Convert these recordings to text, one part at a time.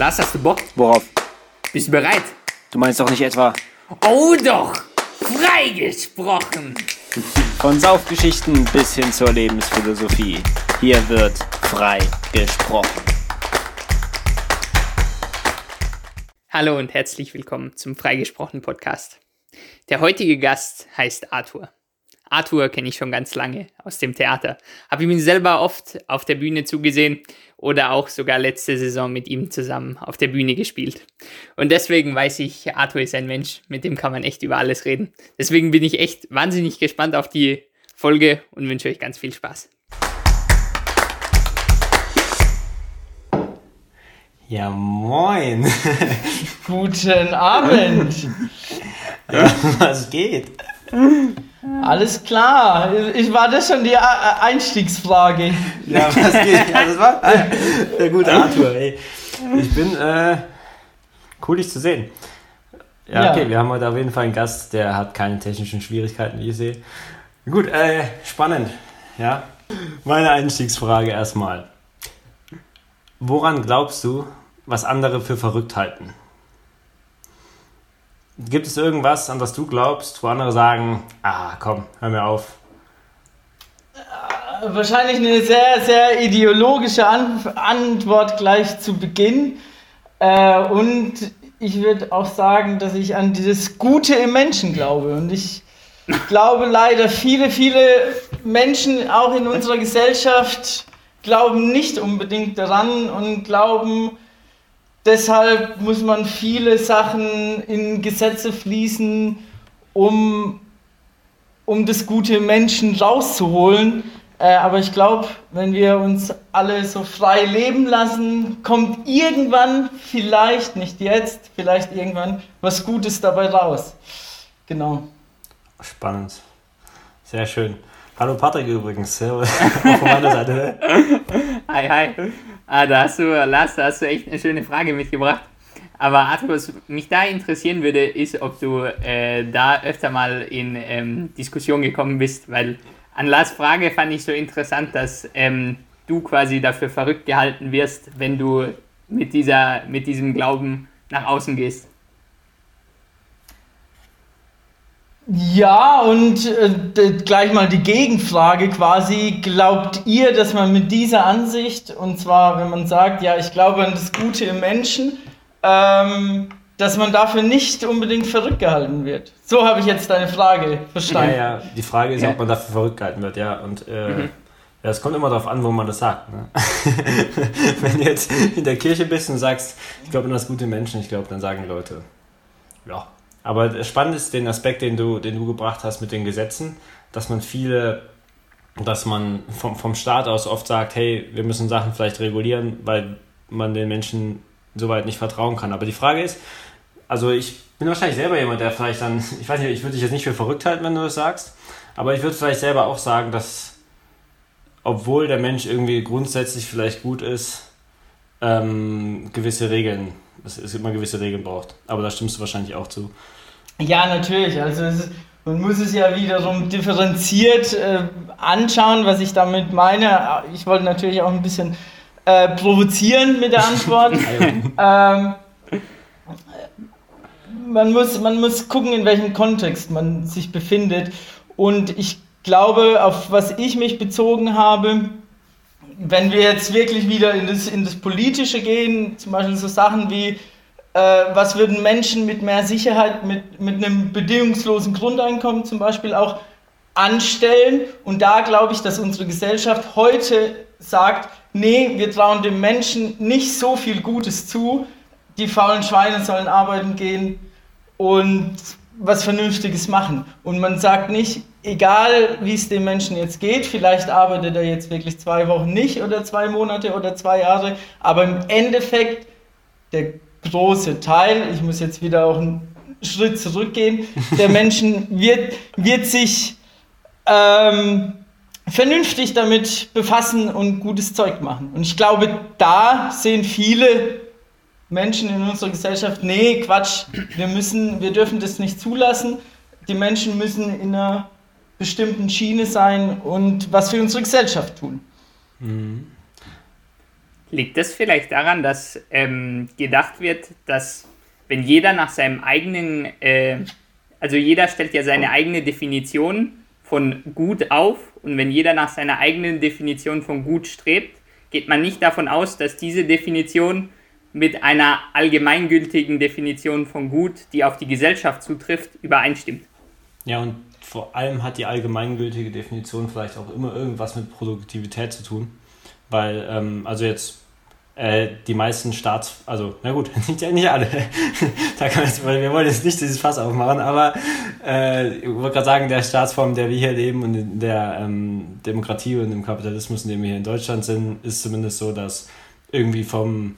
Lars, hast du Bock? Worauf? Bist du bereit? Du meinst doch nicht etwa Oh doch! Freigesprochen! von Saufgeschichten bis hin zur Lebensphilosophie. Hier wird frei gesprochen. Hallo und herzlich willkommen zum Freigesprochen Podcast. Der heutige Gast heißt Arthur. Arthur kenne ich schon ganz lange aus dem Theater. Habe ihm selber oft auf der Bühne zugesehen oder auch sogar letzte Saison mit ihm zusammen auf der Bühne gespielt. Und deswegen weiß ich, Arthur ist ein Mensch, mit dem kann man echt über alles reden. Deswegen bin ich echt wahnsinnig gespannt auf die Folge und wünsche euch ganz viel Spaß. Ja, moin. Guten Abend. ja, was geht? Alles klar. Ich war das schon die Einstiegsfrage. Ja, was geht? Ja, das war der gute Arthur, ey. Ich bin, äh, cool, dich zu sehen. Ja, Ja. okay, wir haben heute auf jeden Fall einen Gast, der hat keine technischen Schwierigkeiten, wie ich sehe. Gut, äh, spannend, ja. Meine Einstiegsfrage erstmal. Woran glaubst du, was andere für verrückt halten? Gibt es irgendwas, an das du glaubst, wo andere sagen, ah, komm, hör mir auf. Wahrscheinlich eine sehr, sehr ideologische An Antwort gleich zu Beginn. Äh, und ich würde auch sagen, dass ich an dieses Gute im Menschen glaube. Und ich glaube leider, viele, viele Menschen auch in unserer Gesellschaft glauben nicht unbedingt daran und glauben, deshalb muss man viele Sachen in Gesetze fließen, um, um das Gute Menschen rauszuholen. Äh, aber ich glaube, wenn wir uns alle so frei leben lassen, kommt irgendwann, vielleicht nicht jetzt, vielleicht irgendwann was Gutes dabei raus. Genau. Spannend. Sehr schön. Hallo Patrick übrigens. Servus. Auch von meiner Seite. Hi, hi. Ah, da hast du, Lars, da hast du echt eine schöne Frage mitgebracht. Aber Arthur, was mich da interessieren würde, ist, ob du äh, da öfter mal in ähm, Diskussion gekommen bist, weil an Lars Frage fand ich so interessant, dass ähm, du quasi dafür verrückt gehalten wirst, wenn du mit, dieser, mit diesem Glauben nach außen gehst. Ja, und äh, gleich mal die Gegenfrage quasi. Glaubt ihr, dass man mit dieser Ansicht, und zwar wenn man sagt, ja, ich glaube an das Gute im Menschen, ähm, dass man dafür nicht unbedingt verrückt gehalten wird? So habe ich jetzt deine Frage Ja, verstanden. ja, die Frage ist, Ja. ob man dafür verrückt gehalten wird, ja. Und äh, ja, es kommt immer darauf an, wo man das sagt. Ne? Wenn du jetzt in der Kirche bist und sagst, ich glaube an das gute Menschen, ich glaube, dann sagen Leute, ja. Aber spannend ist den Aspekt, den du, den du gebracht hast mit den Gesetzen, dass man viele, dass man vom, vom Staat aus oft sagt, hey, wir müssen Sachen vielleicht regulieren, weil man den Menschen soweit nicht vertrauen kann. Aber die Frage ist, also ich bin wahrscheinlich selber jemand, der vielleicht dann, ich weiß nicht, ich würde dich jetzt nicht für verrückt halten, wenn du das sagst, aber ich würde vielleicht selber auch sagen, dass obwohl der Mensch irgendwie grundsätzlich vielleicht gut ist, ähm, gewisse Regeln, dass es immer gewisse Regeln braucht. Aber da stimmst du wahrscheinlich auch zu. Ja, natürlich. Also es man muss es ja wiederum differenziert äh, anschauen, was ich damit meine. Ich wollte natürlich auch ein bisschen äh, provozieren mit der Antwort. ähm, man, muss, man muss gucken, in welchem Kontext man sich befindet. Und ich glaube, auf was ich mich bezogen habe, wenn wir jetzt wirklich wieder in das, in das Politische gehen, zum Beispiel so Sachen wie, äh, was würden Menschen mit mehr Sicherheit, mit, mit einem bedingungslosen Grundeinkommen zum Beispiel auch anstellen? Und da glaube ich, dass unsere Gesellschaft heute sagt, nee, wir trauen dem Menschen nicht so viel Gutes zu, die faulen Schweine sollen arbeiten gehen und was Vernünftiges machen. Und man sagt nicht, egal wie es dem Menschen jetzt geht, vielleicht arbeitet er jetzt wirklich zwei Wochen nicht oder zwei Monate oder zwei Jahre, aber im Endeffekt der große Teil, ich muss jetzt wieder auch einen Schritt zurückgehen, der Menschen wird, wird sich ähm, vernünftig damit befassen und gutes Zeug machen. Und ich glaube, da sehen viele Menschen in unserer Gesellschaft, nee, Quatsch, wir müssen, wir dürfen das nicht zulassen. Die Menschen müssen in einer bestimmten Schiene sein und was für unsere Gesellschaft tun. Liegt das vielleicht daran, dass ähm, gedacht wird, dass wenn jeder nach seinem eigenen, äh, also jeder stellt ja seine eigene Definition von gut auf und wenn jeder nach seiner eigenen Definition von gut strebt, geht man nicht davon aus, dass diese Definition mit einer allgemeingültigen Definition von gut, die auf die Gesellschaft zutrifft, übereinstimmt. Ja, und vor allem hat die allgemeingültige Definition vielleicht auch immer irgendwas mit Produktivität zu tun. Weil, ähm, also jetzt äh, die meisten Staats, also na gut, nicht, nicht alle, da kann jetzt, wir wollen jetzt nicht dieses Fass aufmachen, aber äh, ich wollte gerade sagen, der Staatsform, in der wir hier leben und in der ähm, Demokratie und im Kapitalismus, in dem wir hier in Deutschland sind, ist zumindest so, dass irgendwie vom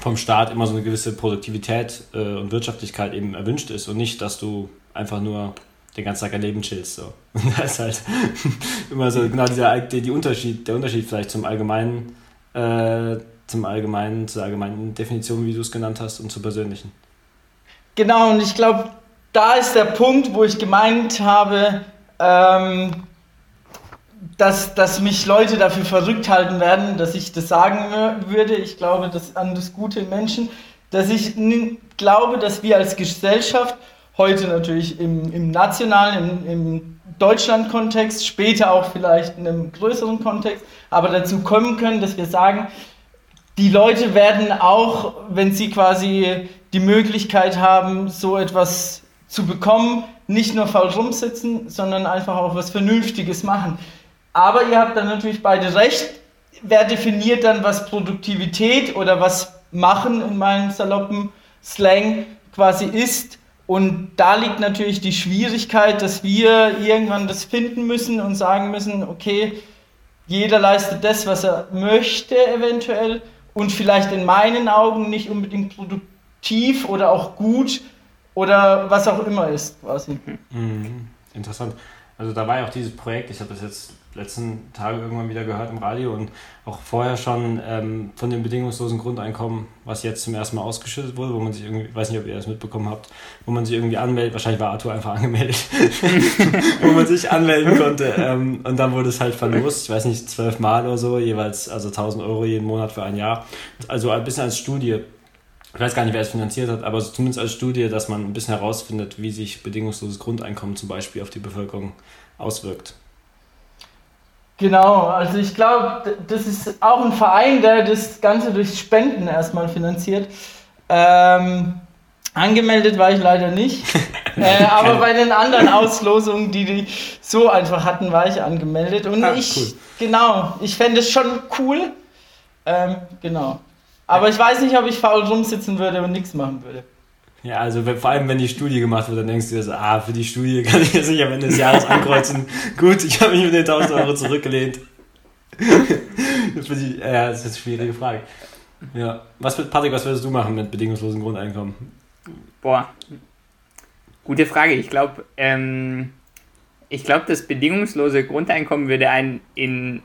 vom Staat immer so eine gewisse Produktivität äh, und Wirtschaftlichkeit eben erwünscht ist und nicht, dass du einfach nur den ganzen Tag erleben chillst. So. das ist halt immer so genau dieser die, Unterschied, der Unterschied vielleicht zum allgemeinen, äh, zum allgemeinen, zur allgemeinen Definition, wie du es genannt hast, und zur persönlichen. Genau, und ich glaube, da ist der Punkt, wo ich gemeint habe, ähm, dass, dass mich Leute dafür verrückt halten werden, dass ich das sagen würde. Ich glaube das an das gute Menschen, dass ich glaube, dass wir als Gesellschaft heute natürlich im, im nationalen, im, im Deutschland-Kontext, später auch vielleicht in einem größeren Kontext, aber dazu kommen können, dass wir sagen, die Leute werden auch, wenn sie quasi die Möglichkeit haben, so etwas zu bekommen, nicht nur faul rumsitzen, sondern einfach auch was Vernünftiges machen. Aber ihr habt dann natürlich beide recht. Wer definiert dann, was Produktivität oder was Machen in meinem saloppen Slang quasi ist? Und da liegt natürlich die Schwierigkeit, dass wir irgendwann das finden müssen und sagen müssen, okay, jeder leistet das, was er möchte eventuell und vielleicht in meinen Augen nicht unbedingt produktiv oder auch gut oder was auch immer ist quasi. Mhm. Interessant. Also da war ja auch dieses Projekt, ich habe das jetzt letzten Tage irgendwann wieder gehört im Radio und auch vorher schon ähm, von dem bedingungslosen Grundeinkommen, was jetzt zum ersten Mal ausgeschüttet wurde, wo man sich irgendwie, weiß nicht, ob ihr das mitbekommen habt, wo man sich irgendwie anmeldet, wahrscheinlich war Arthur einfach angemeldet, wo man sich anmelden konnte ähm, und dann wurde es halt verlost, ich weiß nicht, zwölf Mal oder so, jeweils also 1000 Euro jeden Monat für ein Jahr. Also ein bisschen als Studie ich weiß gar nicht, wer es finanziert hat, aber zumindest als Studie, dass man ein bisschen herausfindet, wie sich bedingungsloses Grundeinkommen zum Beispiel auf die Bevölkerung auswirkt. Genau, also ich glaube, das ist auch ein Verein, der das Ganze durch Spenden erstmal finanziert. Ähm, angemeldet war ich leider nicht, äh, aber bei den anderen Auslosungen, die die so einfach hatten, war ich angemeldet. Und ah, ich, cool. genau, ich fände es schon cool. Ähm, genau. Aber ich weiß nicht, ob ich faul rumsitzen würde und nichts machen würde. Ja, also vor allem, wenn die Studie gemacht wird, dann denkst du dir so, ah, für die Studie kann ich jetzt nicht am Ende des Jahres ankreuzen. Gut, ich habe mich mit den 1000 Euro zurückgelehnt. die, ja, das ist eine schwierige Frage. Ja. Was, Patrick, was würdest du machen mit bedingungslosem Grundeinkommen? Boah, gute Frage. Ich glaube, ähm, ich glaube, das bedingungslose Grundeinkommen würde einen in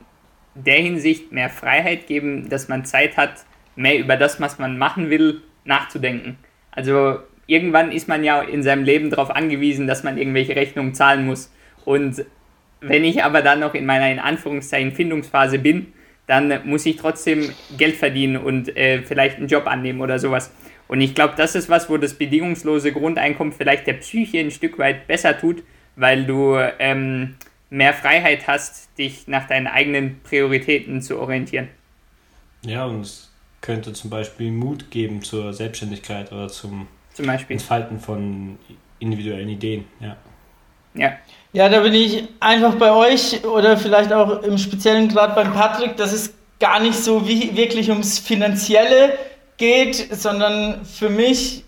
der Hinsicht mehr Freiheit geben, dass man Zeit hat, mehr über das, was man machen will, nachzudenken. Also irgendwann ist man ja in seinem Leben darauf angewiesen, dass man irgendwelche Rechnungen zahlen muss. Und wenn ich aber dann noch in meiner in Anführungszeichen Findungsphase bin, dann muss ich trotzdem Geld verdienen und äh, vielleicht einen Job annehmen oder sowas. Und ich glaube, das ist was, wo das bedingungslose Grundeinkommen vielleicht der Psyche ein Stück weit besser tut, weil du ähm, mehr Freiheit hast, dich nach deinen eigenen Prioritäten zu orientieren. Ja, und es könnte zum Beispiel Mut geben zur Selbstständigkeit oder zum, zum Beispiel. Entfalten von individuellen Ideen. Ja. Ja. Ja, da bin ich einfach bei euch oder vielleicht auch im Speziellen gerade beim Patrick, dass es gar nicht so wie, wirklich ums Finanzielle geht, sondern für mich,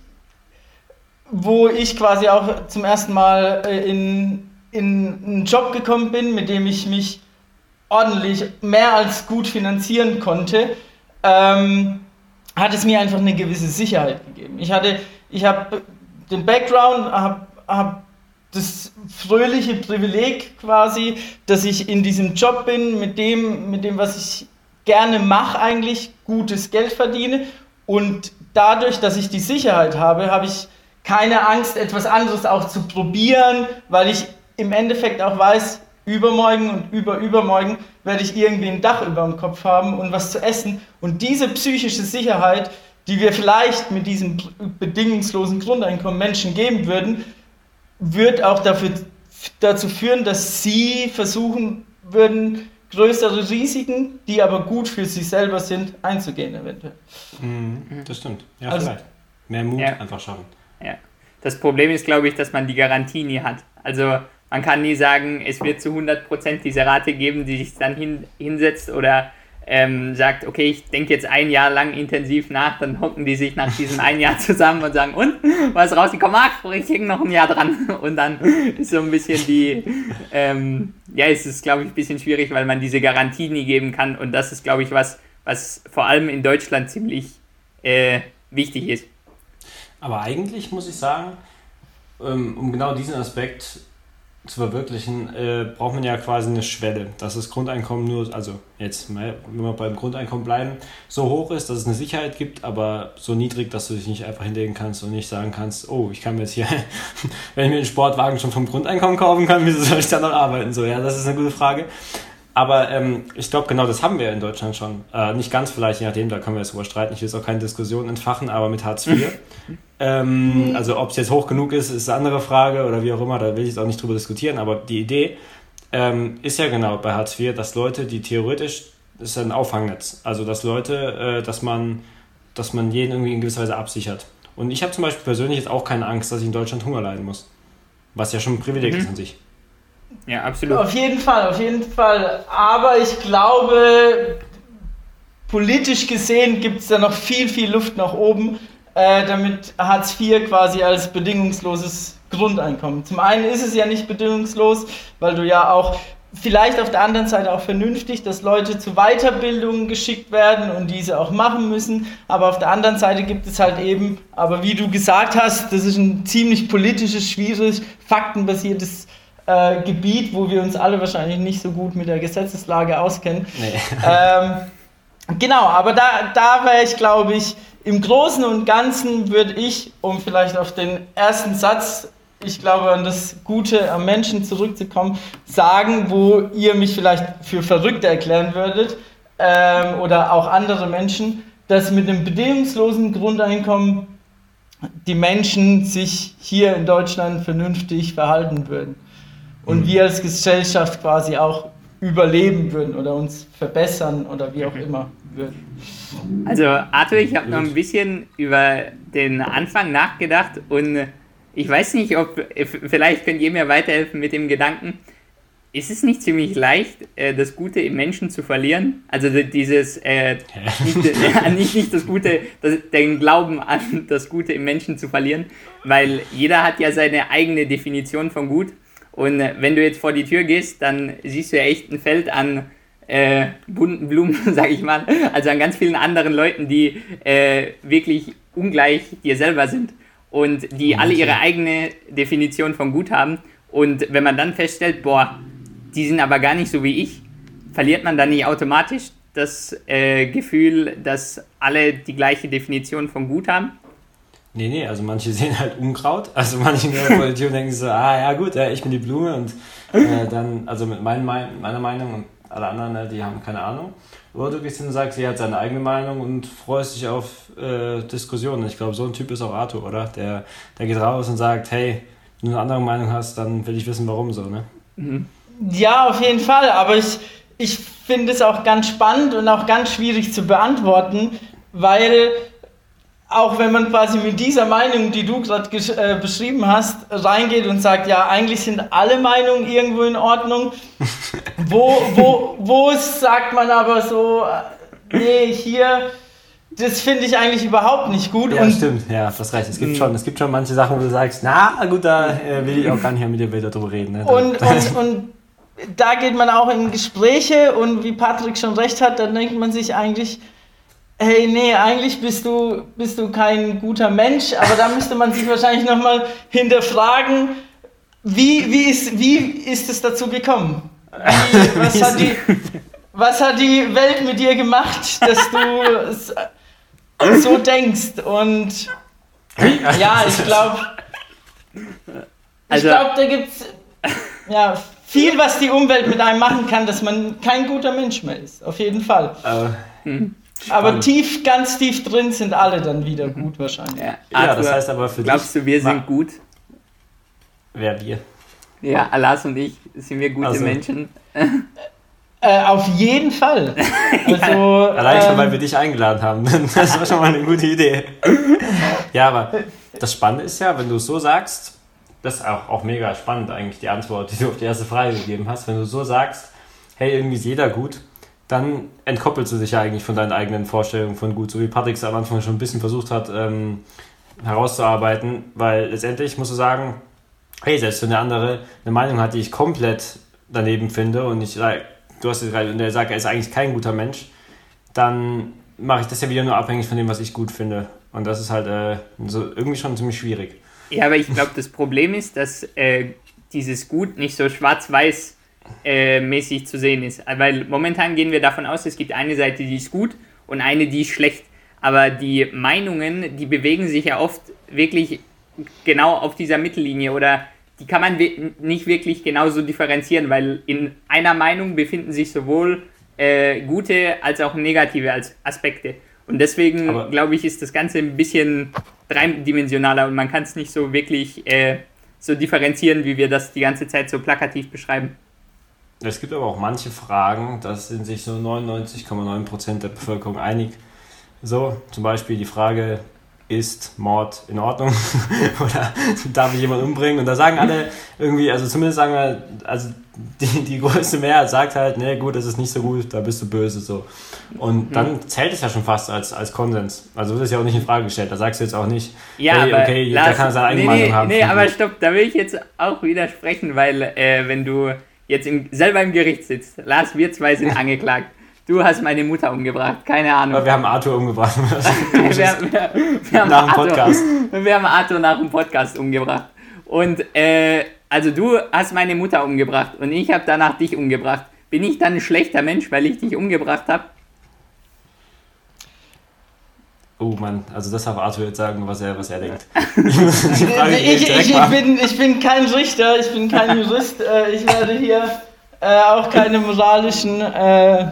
wo ich quasi auch zum ersten Mal äh, in, in einen Job gekommen bin, mit dem ich mich ordentlich mehr als gut finanzieren konnte, ähm, hat es mir einfach eine gewisse Sicherheit gegeben. Ich hatte, ich habe den Background, habe hab das fröhliche Privileg quasi, dass ich in diesem Job bin, mit dem, mit dem, was ich gerne mache, eigentlich gutes Geld verdiene. Und dadurch, dass ich die Sicherheit habe, habe ich keine Angst, etwas anderes auch zu probieren, weil ich im Endeffekt auch weiß, übermorgen und überübermorgen werde ich irgendwie ein Dach über dem Kopf haben und was zu essen. Und diese psychische Sicherheit, die wir vielleicht mit diesem bedingungslosen Grundeinkommen Menschen geben würden, wird auch dafür, dazu führen, dass sie versuchen würden, größere Risiken, die aber gut für sich selber sind, einzugehen eventuell. Mhm, das stimmt. Ja, also, vielleicht. Mehr Mut ja. einfach schaffen. Ja. Das Problem ist, glaube ich, dass man die Garantie nie hat. Also man kann nie sagen, es wird zu 100% diese Rate geben, die sich dann hin, hinsetzt oder ähm, sagt, okay, ich denke jetzt ein Jahr lang intensiv nach, dann hocken die sich nach diesem ein Jahr zusammen und sagen, und, was rausgekommen? Ach, ich hänge noch ein Jahr dran. Und dann ist so ein bisschen die, ähm, ja, es ist, glaube ich, ein bisschen schwierig, weil man diese Garantie nie geben kann. Und das ist, glaube ich, was, was vor allem in Deutschland ziemlich äh, wichtig ist. Aber eigentlich muss ich sagen, ähm, um genau diesen Aspekt zu verwirklichen, äh, braucht man ja quasi eine Schwelle, dass das Grundeinkommen nur, also jetzt, wenn wir beim Grundeinkommen bleiben, so hoch ist, dass es eine Sicherheit gibt, aber so niedrig, dass du dich nicht einfach hinlegen kannst und nicht sagen kannst, oh, ich kann mir jetzt hier, wenn ich mir einen Sportwagen schon vom Grundeinkommen kaufen kann, wieso soll ich dann noch arbeiten? So, ja, das ist eine gute Frage. Aber ähm, ich glaube, genau das haben wir in Deutschland schon. Äh, nicht ganz vielleicht, je nachdem, da können wir jetzt überstreiten. Ich will jetzt auch keine Diskussion entfachen, aber mit Hartz IV. ähm, also ob es jetzt hoch genug ist, ist eine andere Frage oder wie auch immer, da will ich jetzt auch nicht drüber diskutieren. Aber die Idee ähm, ist ja genau bei Hartz IV, dass Leute, die theoretisch, das ist ein Auffangnetz, also dass Leute, äh, dass man, dass man jeden irgendwie in gewisser Weise absichert. Und ich habe zum Beispiel persönlich jetzt auch keine Angst, dass ich in Deutschland Hunger leiden muss. Was ja schon ein Privileg mhm. ist an sich. Ja, absolut. Auf jeden Fall, auf jeden Fall. Aber ich glaube, politisch gesehen gibt es da noch viel, viel Luft nach oben, äh, damit Hartz IV quasi als bedingungsloses Grundeinkommen. Zum einen ist es ja nicht bedingungslos, weil du ja auch vielleicht auf der anderen Seite auch vernünftig, dass Leute zu Weiterbildungen geschickt werden und diese auch machen müssen. Aber auf der anderen Seite gibt es halt eben, aber wie du gesagt hast, das ist ein ziemlich politisches, schwieriges, faktenbasiertes Gebiet, wo wir uns alle wahrscheinlich nicht so gut mit der Gesetzeslage auskennen. Nee. Ähm, genau, aber da, da wäre ich, glaube ich, im Großen und Ganzen würde ich, um vielleicht auf den ersten Satz, ich glaube, an das Gute am Menschen zurückzukommen, sagen, wo ihr mich vielleicht für verrückt erklären würdet ähm, oder auch andere Menschen, dass mit einem bedingungslosen Grundeinkommen die Menschen sich hier in Deutschland vernünftig verhalten würden und mhm. wir als Gesellschaft quasi auch überleben würden oder uns verbessern oder wie auch mhm. immer würden. Also Arthur, ich habe noch ein bisschen über den Anfang nachgedacht und ich weiß nicht, ob vielleicht könnt ihr mir weiterhelfen mit dem Gedanken. Ist es nicht ziemlich leicht, äh, das Gute im Menschen zu verlieren? Also dieses, äh, nicht, äh, nicht, nicht, das Gute, das, den Glauben an das Gute im Menschen zu verlieren, weil jeder hat ja seine eigene Definition von gut und äh, wenn du jetzt vor die Tür gehst, dann siehst du ja echt ein Feld an äh, bunten Blumen, sag ich mal. Also an ganz vielen anderen Leuten, die äh, wirklich ungleich dir selber sind und die alle ihre eigene Definition von gut haben. Und wenn man dann feststellt, boah, die sind aber gar nicht so wie ich, verliert man dann nicht automatisch das äh, Gefühl, dass alle die gleiche Definition von gut haben? Nee, nee, also manche sehen halt Unkraut. Also manche in der Politik denken so, ah ja gut, ja, ich bin die Blume und äh, dann, also mit mein, meiner Meinung und alle anderen, ne, die haben keine Ahnung. Oder du gehst hin und sagst, sie hat seine eigene Meinung und freust dich auf äh, Diskussionen. Ich glaube, so ein Typ ist auch Arthur, oder? Der, der geht raus und sagt, hey, wenn du eine andere Meinung hast, dann will ich wissen, warum so, ne? Mhm. Ja, auf jeden Fall, aber ich, ich finde es auch ganz spannend und auch ganz schwierig zu beantworten, weil auch wenn man quasi mit dieser Meinung, die du gerade äh, beschrieben hast, reingeht und sagt, ja, eigentlich sind alle Meinungen irgendwo in Ordnung, wo, wo, wo sagt man aber so, äh, nee, hier, das finde ich eigentlich überhaupt nicht gut. Ja, und stimmt, ja, das reicht. Es gibt, schon, es gibt schon manche Sachen, wo du sagst, na gut, da äh, will ich auch gar nicht mehr mit dir darüber reden. Ne? Und, und, und da geht man auch in Gespräche und wie Patrick schon recht hat, dann denkt man sich eigentlich, hey, nee, eigentlich bist du, bist du kein guter Mensch, aber da müsste man sich wahrscheinlich nochmal hinterfragen, wie, wie, ist, wie ist es dazu gekommen? Wie, was, hat die, was hat die Welt mit dir gemacht, dass du so denkst? Und ja, ich glaube, ich also, glaube, da gibt es ja, viel, was die Umwelt mit einem machen kann, dass man kein guter Mensch mehr ist. Auf jeden Fall. Hm. Aber tief, ganz tief drin sind alle dann wieder gut wahrscheinlich. Ja, ja das heißt aber für Glaubst dich, du, wir sind gut? Wer wir? Ja, Alas und ich sind wir gute also. Menschen. Äh, auf jeden Fall. Also, Allein schon, weil ähm, wir dich eingeladen haben. Das war schon mal eine gute Idee. Ja, aber das Spannende ist ja, wenn du es so sagst, das ist auch, auch mega spannend eigentlich, die Antwort, die du auf die erste Frage gegeben hast. Wenn du so sagst, hey, irgendwie ist jeder gut, dann entkoppelst du dich ja eigentlich von deinen eigenen Vorstellungen von gut, so wie Patrick es am Anfang schon ein bisschen versucht hat ähm, herauszuarbeiten, weil letztendlich musst du sagen, hey, selbst wenn der andere eine Meinung hat, die ich komplett daneben finde und ich du hast es gerade, und der sagt, er ist eigentlich kein guter Mensch, dann mache ich das ja wieder nur abhängig von dem, was ich gut finde. Und das ist halt äh, so irgendwie schon ziemlich schwierig. Ja, aber ich glaube, das Problem ist, dass äh, dieses Gut nicht so schwarz-weiß äh, mäßig zu sehen ist. Weil momentan gehen wir davon aus, es gibt eine Seite, die ist gut und eine, die ist schlecht. Aber die Meinungen, die bewegen sich ja oft wirklich genau auf dieser Mittellinie oder die kann man nicht wirklich genauso differenzieren, weil in einer Meinung befinden sich sowohl äh, gute als auch negative Aspekte. Und deswegen, glaube ich, ist das Ganze ein bisschen dreidimensionaler und man kann es nicht so wirklich äh, so differenzieren, wie wir das die ganze Zeit so plakativ beschreiben. Es gibt aber auch manche Fragen, da sind sich so 99,9% der Bevölkerung einig. So, zum Beispiel die Frage, ist Mord in Ordnung oder darf ich jemanden umbringen? Und da sagen alle irgendwie, also zumindest sagen wir, also die, die größte Mehrheit sagt halt, nee, gut, das ist nicht so gut, da bist du böse so. Und mhm. dann zählt es ja schon fast als, als Konsens. Also wird es ja auch nicht in Frage gestellt. Da sagst du jetzt auch nicht, ja, hey, aber okay, da kann seine eigene nee, Meinung haben. Nee, aber stopp, da will ich jetzt auch widersprechen, weil äh, wenn du jetzt im, selber im Gericht sitzt, Lars, wir zwei sind angeklagt Du hast meine Mutter umgebracht, keine Ahnung. Aber wir haben Arthur umgebracht. wir, wir, wir, haben nach dem Podcast. wir haben Arthur nach dem Podcast umgebracht. Und äh, also du hast meine Mutter umgebracht und ich habe danach dich umgebracht. Bin ich dann ein schlechter Mensch, weil ich dich umgebracht habe? Oh Mann, also das darf Arthur jetzt sagen, was er, was er denkt. ich, ich, ich, bin, ich bin kein Richter, ich bin kein Jurist. Äh, ich werde hier äh, auch keine moralischen äh,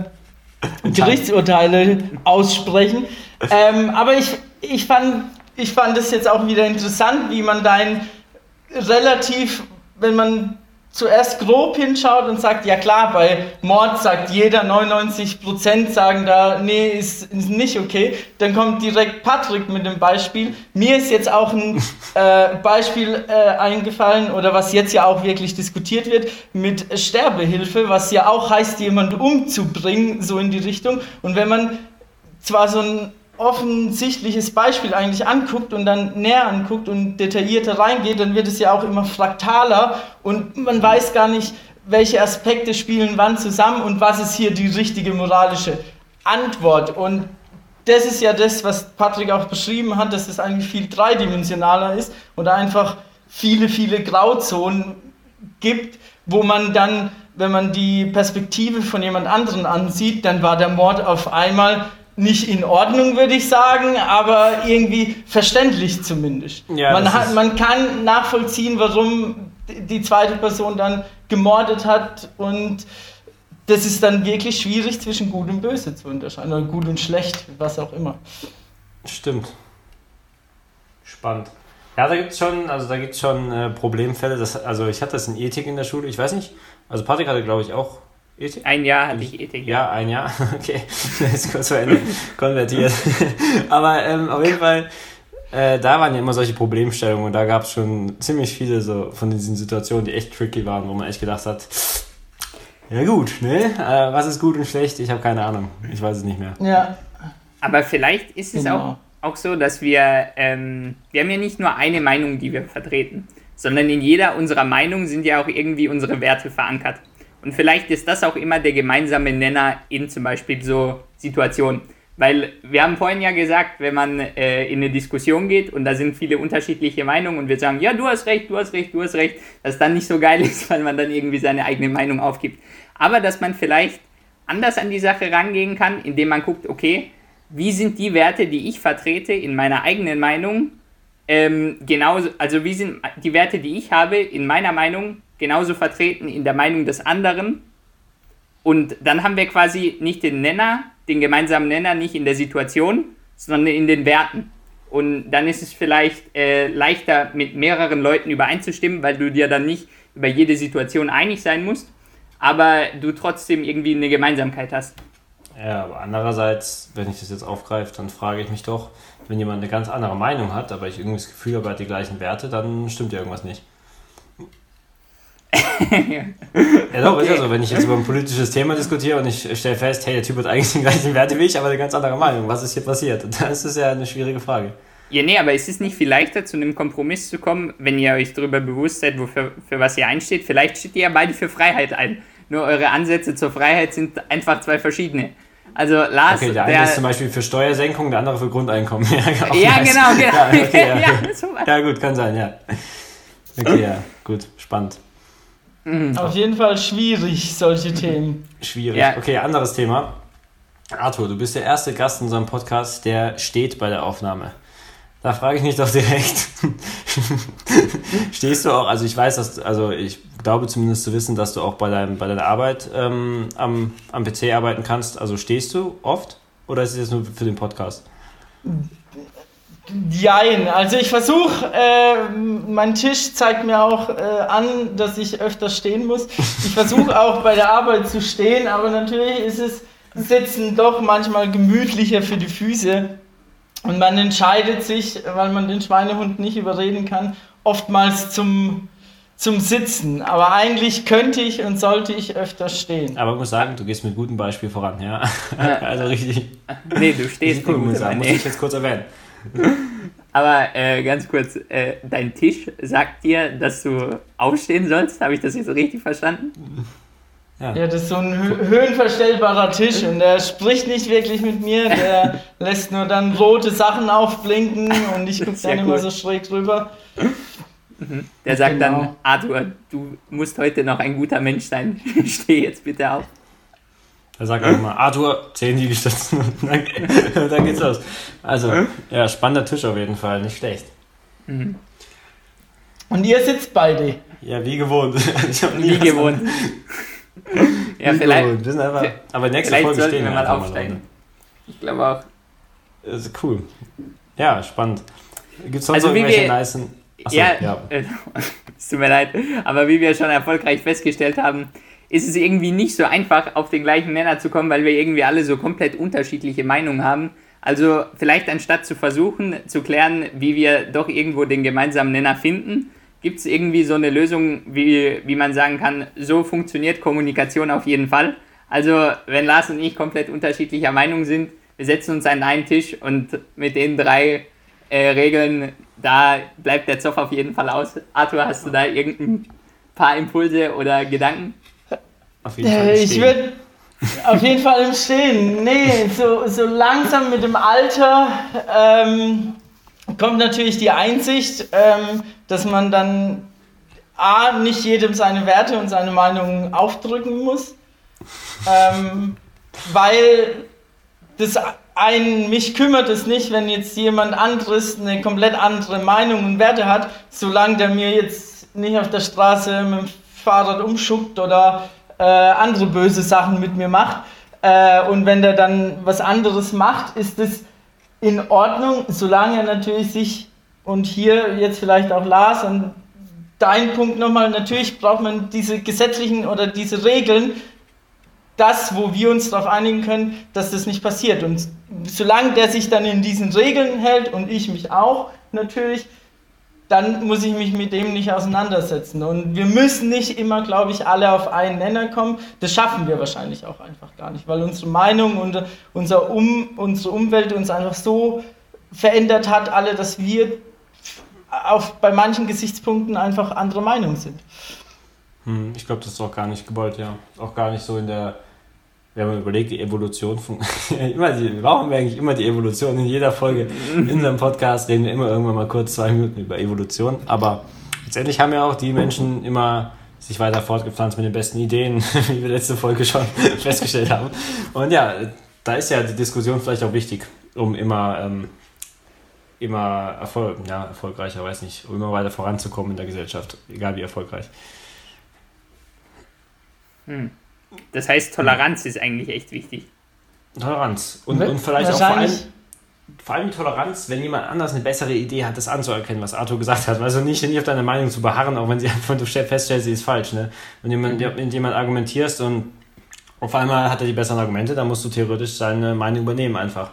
Gerichtsurteile aussprechen. Ähm, aber ich, ich, fand, ich fand es jetzt auch wieder interessant, wie man dein relativ, wenn man zuerst grob hinschaut und sagt, ja klar, bei Mord sagt jeder, 99% sagen da, nee, ist, ist nicht okay, dann kommt direkt Patrick mit dem Beispiel. Mir ist jetzt auch ein äh, Beispiel äh, eingefallen, oder was jetzt ja auch wirklich diskutiert wird, mit Sterbehilfe, was ja auch heißt, jemand umzubringen, so in die Richtung. Und wenn man zwar so ein offensichtliches Beispiel eigentlich anguckt und dann näher anguckt und detaillierter reingeht, dann wird es ja auch immer fraktaler und man weiß gar nicht, welche Aspekte spielen wann zusammen und was ist hier die richtige moralische Antwort. Und das ist ja das, was Patrick auch beschrieben hat, dass es eigentlich viel dreidimensionaler ist und einfach viele, viele Grauzonen gibt, wo man dann, wenn man die Perspektive von jemand anderen ansieht, dann war der Mord auf einmal nicht in Ordnung, würde ich sagen, aber irgendwie verständlich zumindest. Ja, man, hat, man kann nachvollziehen, warum die zweite Person dann gemordet hat und das ist dann wirklich schwierig zwischen gut und böse zu unterscheiden oder gut und schlecht, was auch immer. Stimmt. Spannend. Ja, da gibt es schon, also da gibt's schon äh, Problemfälle. Das, also ich hatte das in Ethik in der Schule, ich weiß nicht. Also Patrick hatte, glaube ich, auch? Ein Jahr hatte ich Ethik. Ja, ein Jahr. Okay, jetzt kurz vor Ende konvertiert. Aber ähm, auf jeden Fall, äh, da waren ja immer solche Problemstellungen und da gab es schon ziemlich viele so von diesen Situationen, die echt tricky waren, wo man echt gedacht hat, ja gut, ne? Äh, was ist gut und schlecht? Ich habe keine Ahnung. Ich weiß es nicht mehr. Ja. Aber vielleicht ist es genau. auch, auch so, dass wir, ähm, wir haben ja nicht nur eine Meinung, die wir vertreten, sondern in jeder unserer Meinungen sind ja auch irgendwie unsere Werte verankert. Und vielleicht ist das auch immer der gemeinsame Nenner in zum Beispiel so Situationen. Weil wir haben vorhin ja gesagt, wenn man äh, in eine Diskussion geht und da sind viele unterschiedliche Meinungen und wir sagen, ja, du hast recht, du hast recht, du hast recht, dass dann nicht so geil ist, weil man dann irgendwie seine eigene Meinung aufgibt. Aber dass man vielleicht anders an die Sache rangehen kann, indem man guckt, okay, wie sind die Werte, die ich vertrete in meiner eigenen Meinung, ähm, genauso, also wie sind die Werte, die ich habe in meiner Meinung genauso vertreten in der Meinung des anderen. Und dann haben wir quasi nicht den Nenner, den gemeinsamen Nenner, nicht in der Situation, sondern in den Werten. Und dann ist es vielleicht äh, leichter, mit mehreren Leuten übereinzustimmen, weil du dir dann nicht über jede Situation einig sein musst, aber du trotzdem irgendwie eine Gemeinsamkeit hast. Ja, aber andererseits, wenn ich das jetzt aufgreife, dann frage ich mich doch, wenn jemand eine ganz andere Meinung hat, aber ich irgendwie das Gefühl habe, er hat die gleichen Werte, dann stimmt ja irgendwas nicht. Ja doch, okay. ist ja so, wenn ich jetzt über ein politisches Thema diskutiere und ich stelle fest, hey, der Typ hat eigentlich die gleichen Werte wie ich, aber eine ganz andere Meinung. Was ist hier passiert? Dann ist das ja eine schwierige Frage. Ja, nee, aber ist es nicht viel leichter, zu einem Kompromiss zu kommen, wenn ihr euch darüber bewusst seid, wofür, für was ihr einsteht? Vielleicht steht ihr ja beide für Freiheit ein. Nur eure Ansätze zur Freiheit sind einfach zwei verschiedene. Also Lars. Okay, der eine der, ist zum Beispiel für Steuersenkung, der andere für Grundeinkommen. ja, ja genau, genau. Ja, okay, ja. ja, ja, gut, kann sein, ja. Okay, ja, gut, spannend. Mhm. Auf jeden Fall schwierig, solche Themen. Schwierig. Ja. Okay, anderes Thema. Arthur, du bist der erste Gast in unserem Podcast, der steht bei der Aufnahme. Da frage ich mich doch direkt. Stehst du auch, also ich weiß, dass, also ich glaube zumindest zu wissen, dass du auch bei, deinem, bei deiner Arbeit ähm, am, am PC arbeiten kannst. Also stehst du oft oder ist es jetzt nur für den Podcast? Jein, also ich versuche, äh, mein Tisch zeigt mir auch äh, an, dass ich öfter stehen muss. Ich versuche auch bei der Arbeit zu stehen, aber natürlich ist es Sitzen doch manchmal gemütlicher für die Füße. Und man entscheidet sich, weil man den Schweinehund nicht überreden kann, oftmals zum, zum Sitzen. Aber eigentlich könnte ich und sollte ich öfter stehen. Aber ich muss sagen, du gehst mit gutem Beispiel voran, ja. also richtig. Nee, du stehst cool, muss, sagen, muss ich jetzt kurz erwähnen. Aber äh, ganz kurz, äh, dein Tisch sagt dir, dass du aufstehen sollst. Habe ich das jetzt richtig verstanden? Ja. ja, das ist so ein höhenverstellbarer Tisch und der spricht nicht wirklich mit mir, der lässt nur dann rote Sachen aufblinken und ich gucke dann cool. immer so schräg drüber. Mhm. Der sagt genau. dann, Arthur, du musst heute noch ein guter Mensch sein, steh jetzt bitte auf. Er sagt auch mal, Arthur, 10 Liegestützen und dann, dann geht's los. Also, ja, spannender Tisch auf jeden Fall, nicht schlecht. Mhm. Und ihr sitzt beide? Ja, wie gewohnt. wie gewohnt ja, vielleicht. einfach, aber nächste Folge stehen wir mal aufsteigen. Mal ich glaube auch. Das ist cool. Ja, spannend. Gibt es sonst also irgendwelche wir, nice... Achso, ja, ja. es tut mir leid. Aber wie wir schon erfolgreich festgestellt haben, ist es irgendwie nicht so einfach, auf den gleichen Nenner zu kommen, weil wir irgendwie alle so komplett unterschiedliche Meinungen haben. Also vielleicht anstatt zu versuchen zu klären, wie wir doch irgendwo den gemeinsamen Nenner finden, Gibt es irgendwie so eine Lösung, wie, wie man sagen kann, so funktioniert Kommunikation auf jeden Fall? Also, wenn Lars und ich komplett unterschiedlicher Meinung sind, wir setzen uns an einen Tisch und mit den drei äh, Regeln, da bleibt der Zoff auf jeden Fall aus. Arthur, hast du da irgendein paar Impulse oder Gedanken? Auf jeden Fall äh, ich würde auf jeden Fall im Stehen. Nee, so, so langsam mit dem Alter ähm, kommt natürlich die Einsicht, ähm, dass man dann A, nicht jedem seine Werte und seine Meinungen aufdrücken muss, ähm, weil das einen, mich kümmert es nicht, wenn jetzt jemand anderes eine komplett andere Meinung und Werte hat, solange der mir jetzt nicht auf der Straße mit dem Fahrrad umschuckt oder äh, andere böse Sachen mit mir macht. Äh, und wenn der dann was anderes macht, ist es in Ordnung, solange er natürlich sich und hier jetzt vielleicht auch Lars und dein Punkt nochmal, natürlich braucht man diese gesetzlichen oder diese Regeln, das, wo wir uns darauf einigen können, dass das nicht passiert. Und solange der sich dann in diesen Regeln hält und ich mich auch natürlich, dann muss ich mich mit dem nicht auseinandersetzen. Und wir müssen nicht immer, glaube ich, alle auf einen Nenner kommen. Das schaffen wir wahrscheinlich auch einfach gar nicht, weil unsere Meinung und unser um, unsere Umwelt uns einfach so verändert hat, alle, dass wir auf, bei manchen Gesichtspunkten einfach andere Meinung sind. Hm, ich glaube, das ist auch gar nicht gewollt, ja. Auch gar nicht so in der wir haben überlegt, die Evolution von. immer die, brauchen wir eigentlich immer die Evolution. In jeder Folge in unserem Podcast reden wir immer irgendwann mal kurz zwei Minuten über Evolution. Aber letztendlich haben ja auch die Menschen immer sich weiter fortgepflanzt mit den besten Ideen, wie wir letzte Folge schon festgestellt haben. Und ja, da ist ja die Diskussion vielleicht auch wichtig, um immer, ähm, immer Erfolg, ja, erfolgreicher, weiß nicht, um immer weiter voranzukommen in der Gesellschaft, egal wie erfolgreich. Hm. Das heißt, Toleranz ist eigentlich echt wichtig. Toleranz. Und, und vielleicht auch vor allem, vor allem Toleranz, wenn jemand anders eine bessere Idee hat, das anzuerkennen, was Arthur gesagt hat. Also nicht, nicht auf deine Meinung zu beharren, auch wenn sie einfach du feststellst, sie ist falsch. Ne? Wenn jemand, mhm. mit jemand argumentierst und auf einmal hat er die besseren Argumente, dann musst du theoretisch seine Meinung übernehmen einfach.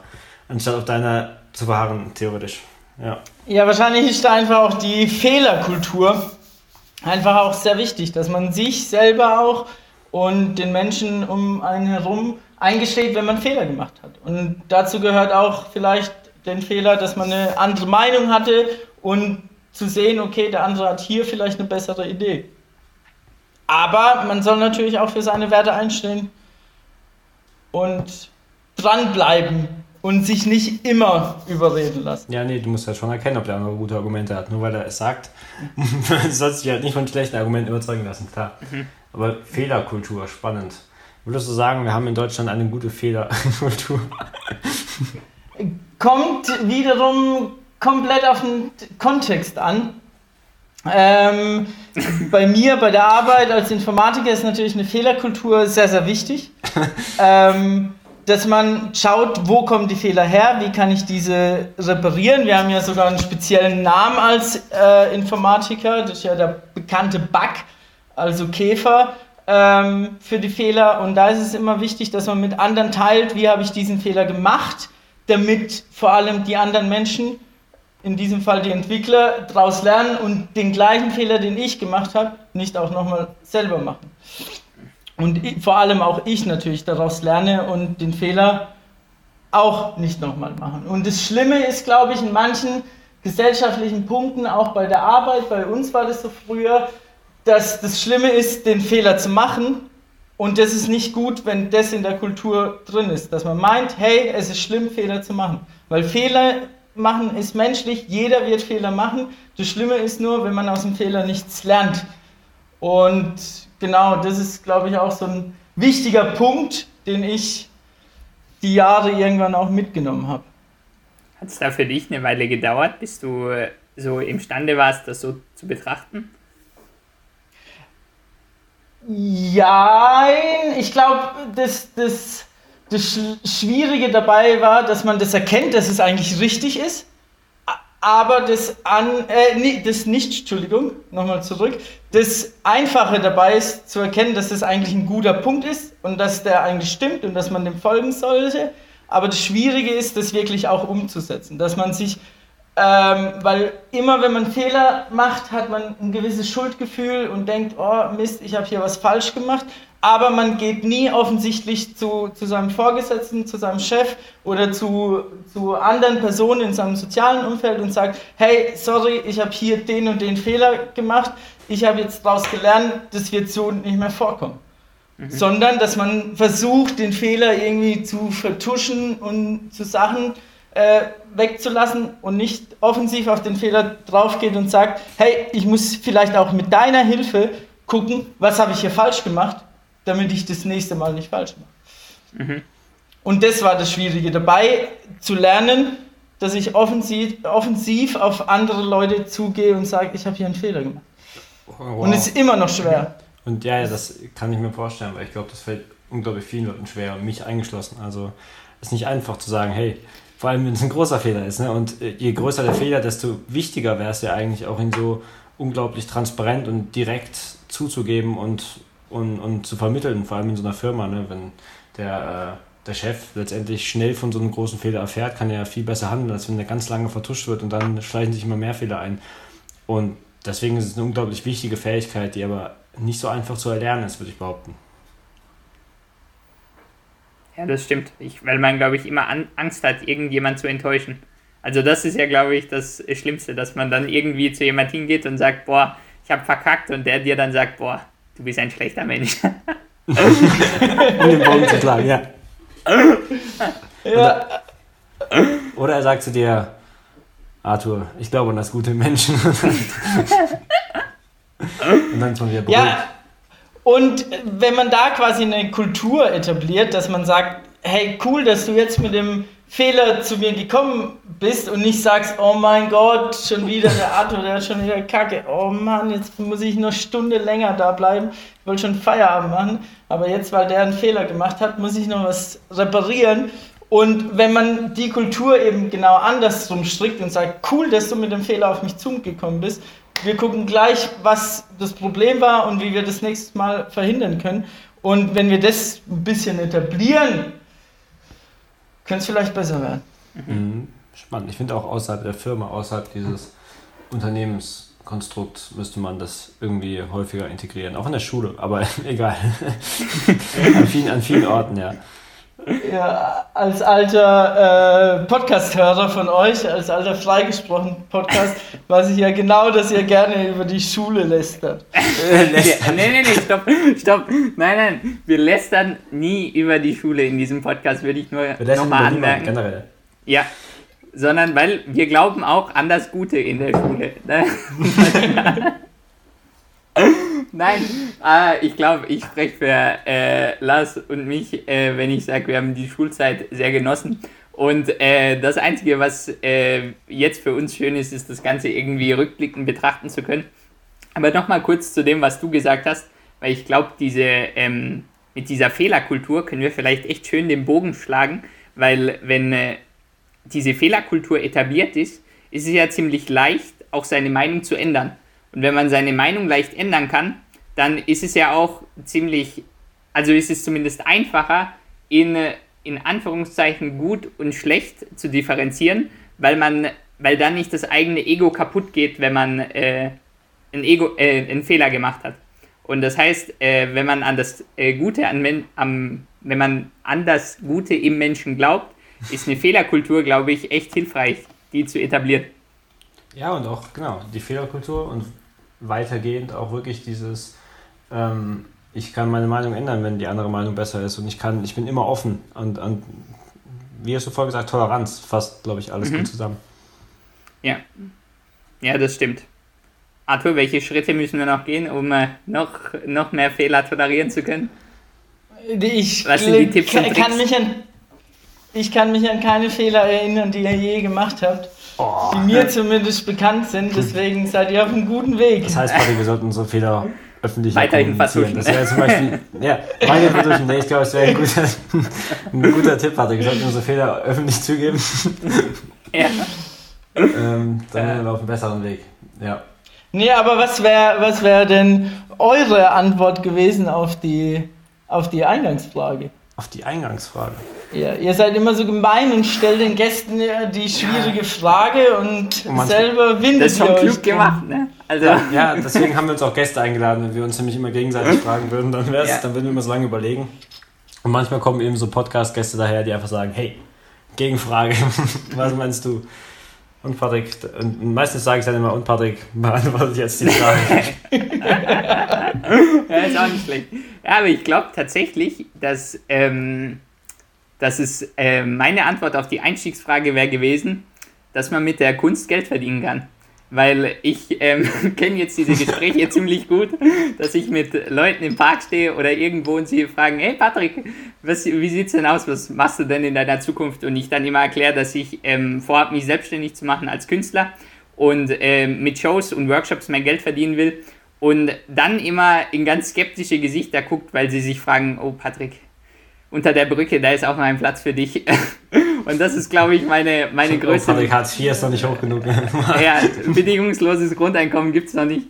Anstatt auf deiner zu beharren, theoretisch. Ja. ja, wahrscheinlich ist da einfach auch die Fehlerkultur einfach auch sehr wichtig, dass man sich selber auch und den Menschen um einen herum eingesteht, wenn man Fehler gemacht hat. Und dazu gehört auch vielleicht den Fehler, dass man eine andere Meinung hatte und zu sehen, okay, der andere hat hier vielleicht eine bessere Idee. Aber man soll natürlich auch für seine Werte einstehen und dranbleiben und sich nicht immer überreden lassen. Ja, nee, du musst halt schon erkennen, ob der andere gute Argumente hat. Nur weil er es sagt, sollst du dich halt nicht von schlechten Argumenten überzeugen lassen, klar. Mhm. Aber Fehlerkultur, spannend. Würdest du sagen, wir haben in Deutschland eine gute Fehlerkultur? Kommt wiederum komplett auf den Kontext an. Ähm, bei mir, bei der Arbeit als Informatiker ist natürlich eine Fehlerkultur sehr, sehr wichtig. ähm, dass man schaut, wo kommen die Fehler her, wie kann ich diese reparieren. Wir haben ja sogar einen speziellen Namen als äh, Informatiker, das ist ja der bekannte Bug, also Käfer ähm, für die Fehler. Und da ist es immer wichtig, dass man mit anderen teilt, wie habe ich diesen Fehler gemacht, damit vor allem die anderen Menschen, in diesem Fall die Entwickler, daraus lernen und den gleichen Fehler, den ich gemacht habe, nicht auch nochmal selber machen. Und ich, vor allem auch ich natürlich daraus lerne und den Fehler auch nicht nochmal machen. Und das Schlimme ist, glaube ich, in manchen gesellschaftlichen Punkten, auch bei der Arbeit, bei uns war das so früher, dass das Schlimme ist, den Fehler zu machen. Und das ist nicht gut, wenn das in der Kultur drin ist. Dass man meint, hey, es ist schlimm, Fehler zu machen. Weil Fehler machen ist menschlich, jeder wird Fehler machen. Das Schlimme ist nur, wenn man aus dem Fehler nichts lernt. Und genau, das ist, glaube ich, auch so ein wichtiger Punkt, den ich die Jahre irgendwann auch mitgenommen habe. Hat es da für dich eine Weile gedauert, bis du so imstande warst, das so zu betrachten? Ja, ich glaube, das, das, das Schwierige dabei war, dass man das erkennt, dass es eigentlich richtig ist, aber das, an, äh, das nicht, Entschuldigung, nochmal zurück, das Einfache dabei ist zu erkennen, dass das eigentlich ein guter Punkt ist und dass der eigentlich stimmt und dass man dem folgen sollte. Aber das Schwierige ist, das wirklich auch umzusetzen, dass man sich ähm, weil immer wenn man Fehler macht, hat man ein gewisses Schuldgefühl und denkt, oh Mist, ich habe hier was falsch gemacht. Aber man geht nie offensichtlich zu, zu seinem Vorgesetzten, zu seinem Chef oder zu, zu anderen Personen in seinem sozialen Umfeld und sagt, hey, sorry, ich habe hier den und den Fehler gemacht. Ich habe jetzt daraus gelernt, das wird so nicht mehr vorkommen. Mhm. Sondern, dass man versucht, den Fehler irgendwie zu vertuschen und zu Sachen, äh, wegzulassen und nicht offensiv auf den Fehler draufgeht und sagt, hey, ich muss vielleicht auch mit deiner Hilfe gucken, was habe ich hier falsch gemacht, damit ich das nächste Mal nicht falsch mache. Mhm. Und das war das Schwierige dabei, zu lernen, dass ich offensiv, offensiv auf andere Leute zugehe und sage, ich habe hier einen Fehler gemacht. Wow. Und es ist immer noch schwer. Und ja, das kann ich mir vorstellen, weil ich glaube, das fällt unglaublich vielen Leuten schwer, mich eingeschlossen. Also es ist nicht einfach zu sagen, hey, vor allem, wenn es ein großer Fehler ist. Ne? Und äh, je größer der Fehler, desto wichtiger wäre es ja eigentlich auch ihn so unglaublich transparent und direkt zuzugeben und, und, und zu vermitteln, vor allem in so einer Firma. Ne? Wenn der, äh, der Chef letztendlich schnell von so einem großen Fehler erfährt, kann er ja viel besser handeln, als wenn der ganz lange vertuscht wird und dann schleichen sich immer mehr Fehler ein. Und deswegen ist es eine unglaublich wichtige Fähigkeit, die aber nicht so einfach zu erlernen ist, würde ich behaupten. Ja, das stimmt. Ich, weil man, glaube ich, immer an, Angst hat, irgendjemand zu enttäuschen. Also das ist ja, glaube ich, das Schlimmste, dass man dann irgendwie zu jemand hingeht und sagt, boah, ich habe verkackt und der dir dann sagt, boah, du bist ein schlechter Mensch. um den Bogen zu schlagen, ja. ja. Oder er sagt zu dir, Arthur, ich glaube an das gute Menschen. und dann ist man wieder beruhigt. Ja, und wenn man da quasi eine Kultur etabliert, dass man sagt, hey, cool, dass du jetzt mit dem Fehler zu mir gekommen bist und nicht sagst, oh mein Gott, schon wieder der Arthur, der hat schon wieder Kacke. Oh Mann, jetzt muss ich eine Stunde länger da bleiben. Ich wollte schon Feierabend machen, aber jetzt, weil der einen Fehler gemacht hat, muss ich noch was reparieren. Und wenn man die Kultur eben genau andersrum strickt und sagt, cool, dass du mit dem Fehler auf mich zugekommen bist, wir gucken gleich, was das Problem war und wie wir das nächstes Mal verhindern können. Und wenn wir das ein bisschen etablieren, könnte es vielleicht besser werden. Mhm. Spannend. Ich finde auch außerhalb der Firma, außerhalb dieses Unternehmenskonstrukts müsste man das irgendwie häufiger integrieren. Auch in der Schule, aber egal. an, vielen, an vielen Orten, ja. Ja, als alter äh, Podcast-Hörer von euch, als alter freigesprochen Podcast, weiß ich ja genau, dass ihr gerne über die Schule lästert. nee, nee, nee, stopp, stopp. Nein, nein, wir lästern nie über die Schule in diesem Podcast, würde ich nur nochmal anmerken. Generell. Ja, sondern weil wir glauben auch an das Gute in der Schule. Ne? Nein, äh, ich glaube, ich spreche für äh, Lars und mich, äh, wenn ich sage, wir haben die Schulzeit sehr genossen. Und äh, das Einzige, was äh, jetzt für uns schön ist, ist das Ganze irgendwie rückblickend betrachten zu können. Aber nochmal kurz zu dem, was du gesagt hast, weil ich glaube, diese, ähm, mit dieser Fehlerkultur können wir vielleicht echt schön den Bogen schlagen, weil wenn äh, diese Fehlerkultur etabliert ist, ist es ja ziemlich leicht, auch seine Meinung zu ändern. Und wenn man seine Meinung leicht ändern kann, dann ist es ja auch ziemlich, also ist es zumindest einfacher, in, in Anführungszeichen gut und schlecht zu differenzieren, weil man, weil dann nicht das eigene Ego kaputt geht, wenn man äh, einen, Ego, äh, einen Fehler gemacht hat. Und das heißt, äh, wenn man an das äh, Gute an, am, wenn man an das Gute im Menschen glaubt, ist eine Fehlerkultur, glaube ich, echt hilfreich, die zu etablieren. Ja, und auch, genau, die Fehlerkultur und weitergehend auch wirklich dieses, ähm, ich kann meine Meinung ändern, wenn die andere Meinung besser ist und ich kann, ich bin immer offen und, und wie hast du vorher gesagt, Toleranz fasst, glaube ich, alles mhm. gut zusammen. Ja. Ja, das stimmt. Arthur, welche Schritte müssen wir noch gehen, um äh, noch, noch mehr Fehler tolerieren zu können? Ich Was sind die Tipps und kann mich an ich kann mich an keine Fehler erinnern, die ihr je gemacht habt. Oh. Die mir zumindest bekannt sind, deswegen seid ihr auf einem guten Weg. Das heißt, Patrick, wir sollten unsere Fehler öffentlich Weiterhin vertuschen. Das wäre zum Beispiel, ja, meine vertuschen. Nee, ich glaube, es wäre ein guter, ein guter Tipp, Patrick. Wir sollten unsere Fehler öffentlich zugeben. Ja. ähm, dann sind wir auf einem besseren Weg. Ja. Nee, aber was wäre was wär denn eure Antwort gewesen auf die, auf die Eingangsfrage? Auf die Eingangsfrage. Ja, ihr seid immer so gemein und stellt den Gästen die schwierige Frage und, und selber windet Das ist schon klug gemacht, ne? Also. Ja, ja, deswegen haben wir uns auch Gäste eingeladen. Wenn wir uns nämlich immer gegenseitig fragen würden, dann, wär's, ja. dann würden wir immer so lange überlegen. Und manchmal kommen eben so Podcast-Gäste daher, die einfach sagen, hey, Gegenfrage, was meinst du? Und Patrick, und meistens sage ich dann immer, und Patrick, beantwortet jetzt die Frage. ja, ist auch nicht schlecht. Ja, aber ich glaube tatsächlich, dass, ähm, dass es, äh, meine Antwort auf die Einstiegsfrage wäre gewesen, dass man mit der Kunst Geld verdienen kann. Weil ich ähm, kenne jetzt diese Gespräche ziemlich gut, dass ich mit Leuten im Park stehe oder irgendwo und sie fragen, hey Patrick, was, wie sieht es denn aus, was machst du denn in deiner Zukunft? Und ich dann immer erkläre, dass ich ähm, vorhabe, mich selbstständig zu machen als Künstler und ähm, mit Shows und Workshops mein Geld verdienen will. Und dann immer in ganz skeptische Gesichter guckt, weil sie sich fragen, oh Patrick, unter der Brücke, da ist auch noch ein Platz für dich. Und das ist, glaube ich, meine, meine größte. Oh, Hartz IV ist noch nicht hoch genug. ja, bedingungsloses Grundeinkommen gibt es noch nicht.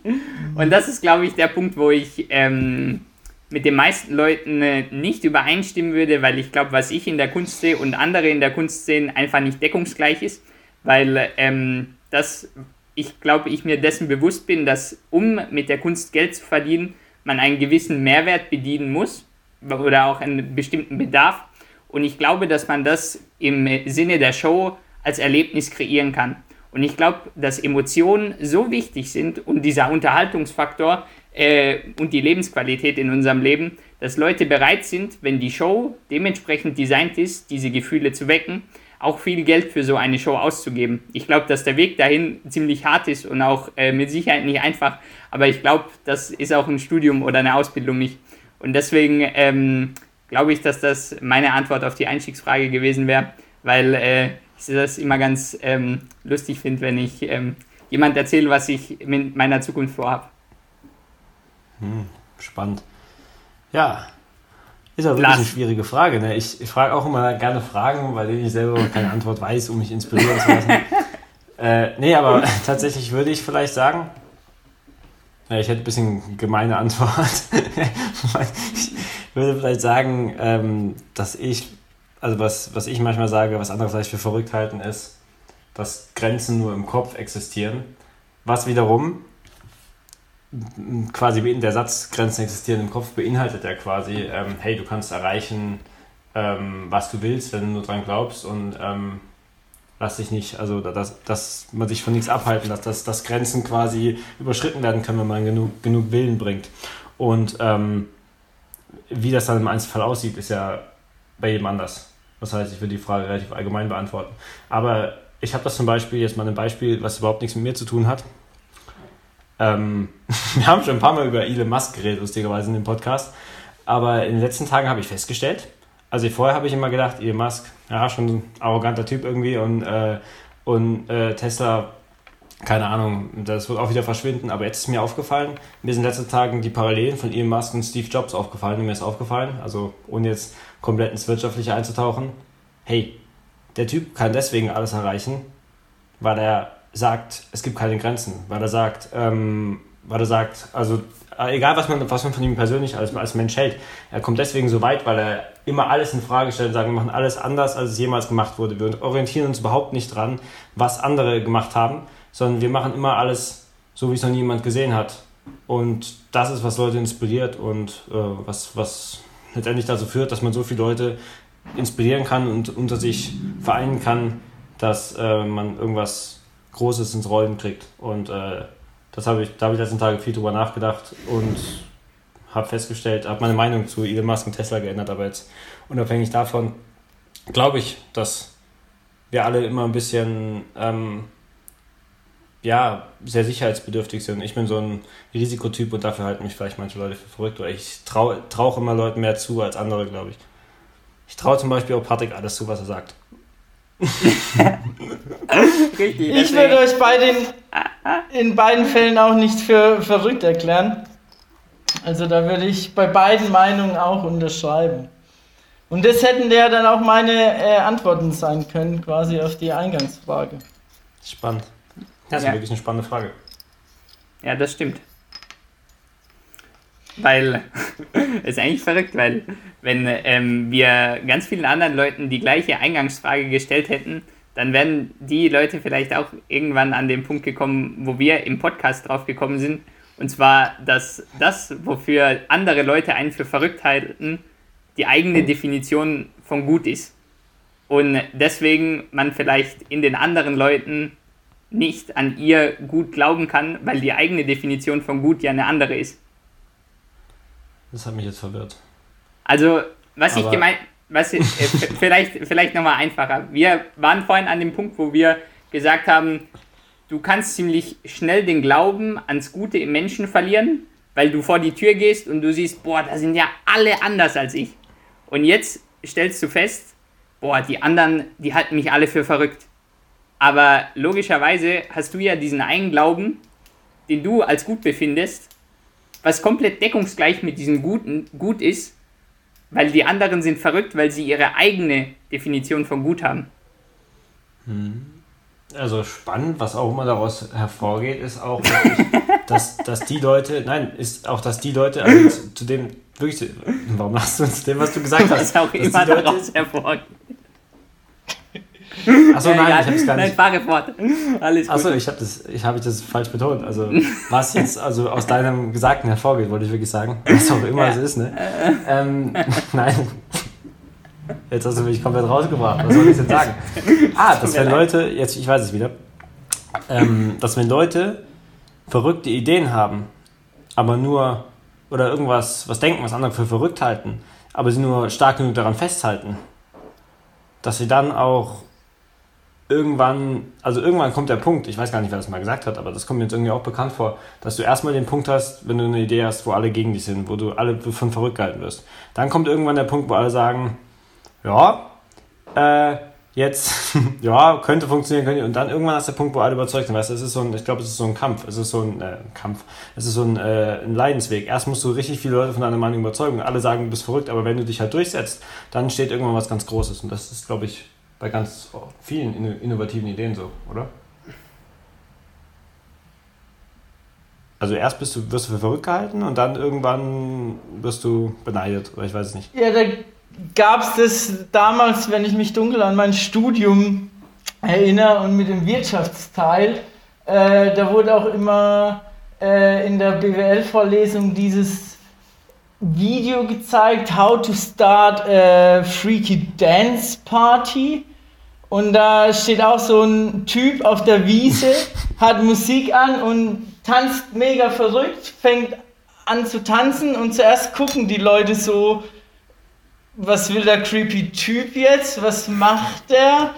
Und das ist, glaube ich, der Punkt, wo ich ähm, mit den meisten Leuten äh, nicht übereinstimmen würde, weil ich glaube, was ich in der Kunst sehe und andere in der Kunst sehen, einfach nicht deckungsgleich ist. Weil ähm, das, ich glaube, ich mir dessen bewusst bin, dass um mit der Kunst Geld zu verdienen, man einen gewissen Mehrwert bedienen muss oder auch einen bestimmten Bedarf. Und ich glaube, dass man das im Sinne der Show als Erlebnis kreieren kann. Und ich glaube, dass Emotionen so wichtig sind und dieser Unterhaltungsfaktor äh, und die Lebensqualität in unserem Leben, dass Leute bereit sind, wenn die Show dementsprechend designt ist, diese Gefühle zu wecken, auch viel Geld für so eine Show auszugeben. Ich glaube, dass der Weg dahin ziemlich hart ist und auch äh, mit Sicherheit nicht einfach, aber ich glaube, das ist auch ein Studium oder eine Ausbildung nicht. Und deswegen ähm, glaube ich, dass das meine Antwort auf die Einstiegsfrage gewesen wäre. weil äh, ich das immer ganz ähm, lustig finde, wenn ich ähm, jemand erzähle, was ich mit meiner Zukunft vorhabe. Hm, spannend. Ja, ist aber wirklich eine schwierige Frage. Ne? Ich, ich frage auch immer gerne Fragen, bei denen ich selber keine Antwort weiß, um mich inspirieren zu lassen. äh, nee, aber tatsächlich würde ich vielleicht sagen, ja, ich hätte ein bisschen gemeine Antwort. ich würde vielleicht sagen, ähm, dass ich, also was, was ich manchmal sage, was andere vielleicht für verrückt halten, ist, dass Grenzen nur im Kopf existieren. Was wiederum quasi der Satz Grenzen existieren im Kopf beinhaltet ja quasi, ähm, hey, du kannst erreichen, ähm, was du willst, wenn du nur dran glaubst und ähm, lass dich nicht, also dass, dass man sich von nichts abhalten, dass, dass, dass Grenzen quasi überschritten werden können, wenn man genug, genug Willen bringt. Und ähm, wie das dann im Einzelfall aussieht, ist ja bei jedem anders. Das heißt, ich würde die Frage relativ allgemein beantworten. Aber ich habe das zum Beispiel, jetzt mal ein Beispiel, was überhaupt nichts mit mir zu tun hat. Ähm, wir haben schon ein paar Mal über Elon Musk geredet, lustigerweise in dem Podcast. Aber in den letzten Tagen habe ich festgestellt, also vorher habe ich immer gedacht, Elon Musk, ja, schon ein arroganter Typ irgendwie und, äh, und äh, Tesla, keine Ahnung, das wird auch wieder verschwinden, aber jetzt ist mir aufgefallen, mir sind in letzten Tagen die Parallelen von Elon Musk und Steve Jobs aufgefallen und mir ist aufgefallen, also ohne jetzt komplett ins Wirtschaftliche einzutauchen, hey, der Typ kann deswegen alles erreichen, weil er sagt, es gibt keine Grenzen, weil er sagt, ähm, weil er sagt, also äh, egal was man, was man von ihm persönlich als, als Mensch hält, er kommt deswegen so weit, weil er immer alles in Frage stellt und sagt, wir machen alles anders, als es jemals gemacht wurde. Wir orientieren uns überhaupt nicht dran, was andere gemacht haben, sondern wir machen immer alles so, wie es noch niemand gesehen hat. Und das ist, was Leute inspiriert und äh, was, was letztendlich dazu führt, dass man so viele Leute inspirieren kann und unter sich vereinen kann, dass äh, man irgendwas Großes ins Rollen kriegt. Und äh, das habe ich, da habe ich letzten Tage viel drüber nachgedacht und habe festgestellt, habe meine Meinung zu Elon Musk und Tesla geändert, aber jetzt unabhängig davon glaube ich, dass wir alle immer ein bisschen ähm, ja, sehr sicherheitsbedürftig sind. Ich bin so ein Risikotyp und dafür halten mich vielleicht manche Leute für verrückt. Oder ich traue trau immer Leuten mehr zu als andere, glaube ich. Ich traue zum Beispiel auch Patrick alles zu, was er sagt. Richtig, ich würde euch bei den, in beiden Fällen auch nicht für verrückt erklären. Also da würde ich bei beiden Meinungen auch unterschreiben. Und das hätten ja dann auch meine äh, Antworten sein können, quasi auf die Eingangsfrage. Spannend. Das ist ja. wirklich eine spannende Frage. Ja, das stimmt. Weil, ist eigentlich verrückt, weil wenn ähm, wir ganz vielen anderen Leuten die gleiche Eingangsfrage gestellt hätten, dann wären die Leute vielleicht auch irgendwann an den Punkt gekommen, wo wir im Podcast drauf gekommen sind. Und zwar, dass das, wofür andere Leute einen für verrückt halten, die eigene Definition von gut ist. Und deswegen man vielleicht in den anderen Leuten nicht an ihr gut glauben kann, weil die eigene Definition von gut ja eine andere ist. Das hat mich jetzt verwirrt. Also, was Aber ich gemeint, was äh, vielleicht, vielleicht nochmal einfacher. Wir waren vorhin an dem Punkt, wo wir gesagt haben, du kannst ziemlich schnell den Glauben ans Gute im Menschen verlieren, weil du vor die Tür gehst und du siehst, boah, da sind ja alle anders als ich. Und jetzt stellst du fest, boah, die anderen, die halten mich alle für verrückt. Aber logischerweise hast du ja diesen einen Glauben, den du als gut befindest, was komplett deckungsgleich mit diesem Guten gut ist, weil die anderen sind verrückt, weil sie ihre eigene Definition von gut haben. Hm. Also spannend, was auch immer daraus hervorgeht, ist auch, wirklich, dass, dass die Leute, nein, ist auch, dass die Leute, also zu, zu dem, wirklich, warum machst du uns dem, was du gesagt hast? Was auch immer daraus hervorgeht. Achso, nein, ja, ich habe es gar nicht. Nein, fahre fort. Alles gut. Achso, ich habe das, hab das falsch betont. Also, was jetzt also aus deinem Gesagten hervorgeht, wollte ich wirklich sagen. Was auch immer ja. es ist, ne? Ähm, nein. Jetzt hast du mich komplett rausgebracht. Was soll ich denn sagen? Ah, dass wenn Leute, jetzt, ich weiß es wieder, ähm, dass wenn Leute verrückte Ideen haben, aber nur, oder irgendwas, was denken, was andere für verrückt halten, aber sie nur stark genug daran festhalten, dass sie dann auch irgendwann, also irgendwann kommt der Punkt, ich weiß gar nicht, wer das mal gesagt hat, aber das kommt mir jetzt irgendwie auch bekannt vor, dass du erstmal den Punkt hast, wenn du eine Idee hast, wo alle gegen dich sind, wo du alle von verrückt gehalten wirst. Dann kommt irgendwann der Punkt, wo alle sagen, ja, äh, jetzt, ja, könnte funktionieren, könnte, und dann irgendwann ist der Punkt, wo alle überzeugt sind, weißt du, es ist so ein, ich glaube, es ist so ein Kampf, es ist so ein äh, Kampf, es ist so ein, äh, ein Leidensweg. Erst musst du richtig viele Leute von deiner Meinung überzeugen, alle sagen, du bist verrückt, aber wenn du dich halt durchsetzt, dann steht irgendwann was ganz Großes. Und das ist, glaube ich, bei ganz vielen innovativen Ideen so, oder? Also erst bist du, wirst du für verrückt gehalten und dann irgendwann wirst du beneidet, oder ich weiß es nicht. Ja, da gab es das damals, wenn ich mich dunkel an mein Studium erinnere und mit dem Wirtschaftsteil, äh, da wurde auch immer äh, in der BWL-Vorlesung dieses Video gezeigt, How to Start a Freaky Dance Party. Und da steht auch so ein Typ auf der Wiese, hat Musik an und tanzt mega verrückt, fängt an zu tanzen und zuerst gucken die Leute so, was will der creepy Typ jetzt, was macht der?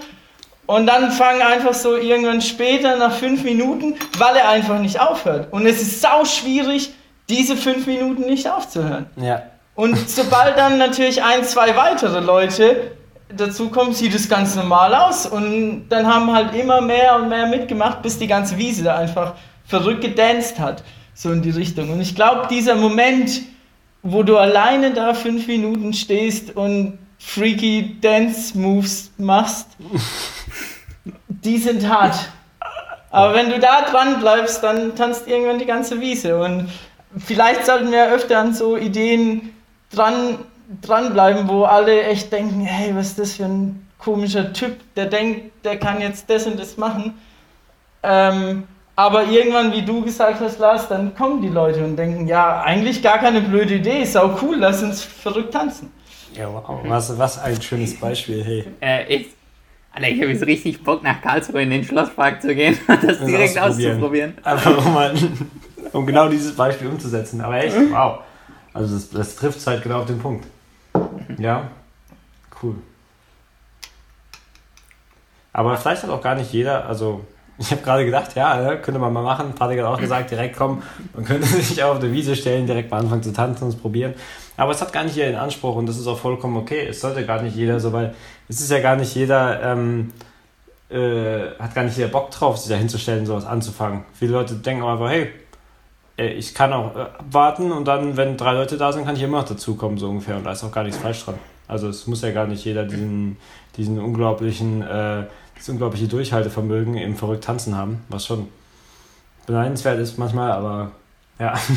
Und dann fangen einfach so irgendwann später, nach fünf Minuten, weil er einfach nicht aufhört. Und es ist sau schwierig, diese fünf Minuten nicht aufzuhören. Ja. Und sobald dann natürlich ein, zwei weitere Leute dazu kommen, sieht es ganz normal aus. Und dann haben halt immer mehr und mehr mitgemacht, bis die ganze Wiese da einfach verrückt gedanced hat. So in die Richtung. Und ich glaube, dieser Moment, wo du alleine da fünf Minuten stehst und freaky Dance Moves machst, die sind hart. Aber wenn du da dran bleibst, dann tanzt irgendwann die ganze Wiese. Und vielleicht sollten wir öfter an so Ideen dran, dranbleiben, wo alle echt denken, hey, was ist das für ein komischer Typ, der denkt, der kann jetzt das und das machen. Ähm, aber irgendwann, wie du gesagt hast, Lars, dann kommen die Leute und denken, ja, eigentlich gar keine blöde Idee, ist auch cool, lass uns verrückt tanzen. Ja, wow, was, was ein schönes Beispiel, hey. Äh, echt? Alter, ich habe jetzt richtig Bock, nach Karlsruhe in den Schlosspark zu gehen und das, direkt auszuprobieren. Einfach um, mal, um genau dieses Beispiel umzusetzen. Aber echt, wow. Also das, das trifft halt genau auf den Punkt. Ja, cool. Aber vielleicht hat auch gar nicht jeder, also ich habe gerade gedacht, ja, könnte man mal machen. Patrick hat auch gesagt, direkt kommen. Man könnte sich auch auf der Wiese stellen, direkt mal anfangen zu tanzen und es probieren. Aber es hat gar nicht jeder den Anspruch und das ist auch vollkommen okay. Es sollte gar nicht jeder so, weil es ist ja gar nicht jeder, ähm, äh, hat gar nicht jeder Bock drauf, sich da hinzustellen, sowas anzufangen. Viele Leute denken einfach, hey, ich kann auch äh, abwarten und dann, wenn drei Leute da sind, kann ich immer noch dazukommen, so ungefähr. Und da ist auch gar nichts falsch dran. Also es muss ja gar nicht jeder diesen, diesen unglaublichen äh, das unglaubliche Durchhaltevermögen im verrückt tanzen haben, was schon beneidenswert ist manchmal, aber ja.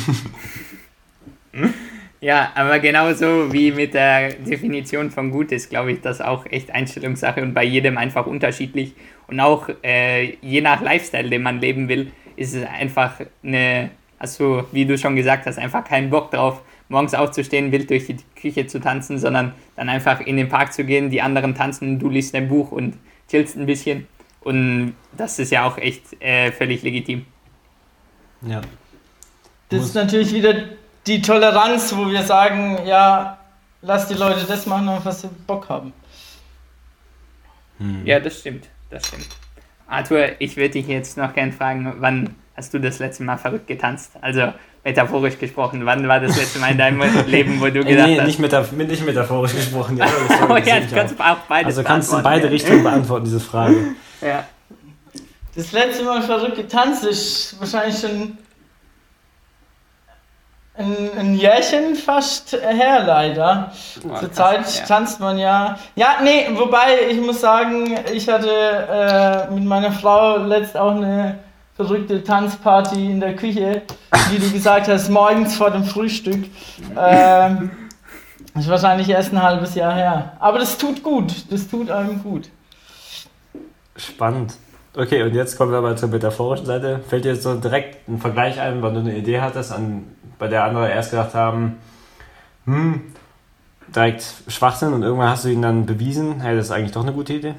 Ja, aber genauso wie mit der Definition von gut ist, glaube ich, das auch echt Einstellungssache und bei jedem einfach unterschiedlich. Und auch äh, je nach Lifestyle, den man leben will, ist es einfach eine, also wie du schon gesagt hast, einfach keinen Bock drauf, morgens aufzustehen, wild durch die Küche zu tanzen, sondern dann einfach in den Park zu gehen, die anderen tanzen, du liest ein Buch und chillst ein bisschen. Und das ist ja auch echt äh, völlig legitim. Ja. Das ist natürlich wieder die Toleranz, wo wir sagen, ja, lass die Leute das machen, was sie Bock haben. Hm. Ja, das stimmt. Das stimmt. Arthur, ich würde dich jetzt noch gerne fragen, wann hast du das letzte Mal verrückt getanzt? Also metaphorisch gesprochen, wann war das letzte Mal in deinem Leben, wo du gedacht nee, hast? Nicht, metaph nicht metaphorisch gesprochen. Ja, oh ja, du kannst auch beides Also kannst du in beide Richtungen beantworten, diese Frage. Ja. Das letzte Mal verrückt getanzt ist wahrscheinlich schon ein, ein Jährchen fast her, leider. Oh, Zurzeit ja. tanzt man ja. Ja, nee, wobei ich muss sagen, ich hatte äh, mit meiner Frau letzt auch eine verrückte Tanzparty in der Küche, wie du gesagt hast, morgens vor dem Frühstück. Ähm, das ist wahrscheinlich erst ein halbes Jahr her. Aber das tut gut. Das tut einem gut. Spannend. Okay, und jetzt kommen wir mal zur metaphorischen Seite. Fällt dir jetzt so direkt ein Vergleich ein, wann du eine Idee hattest, an, bei der andere erst gedacht haben, hm, direkt Schwachsinn und irgendwann hast du ihn dann bewiesen, hey, das ist eigentlich doch eine gute Idee?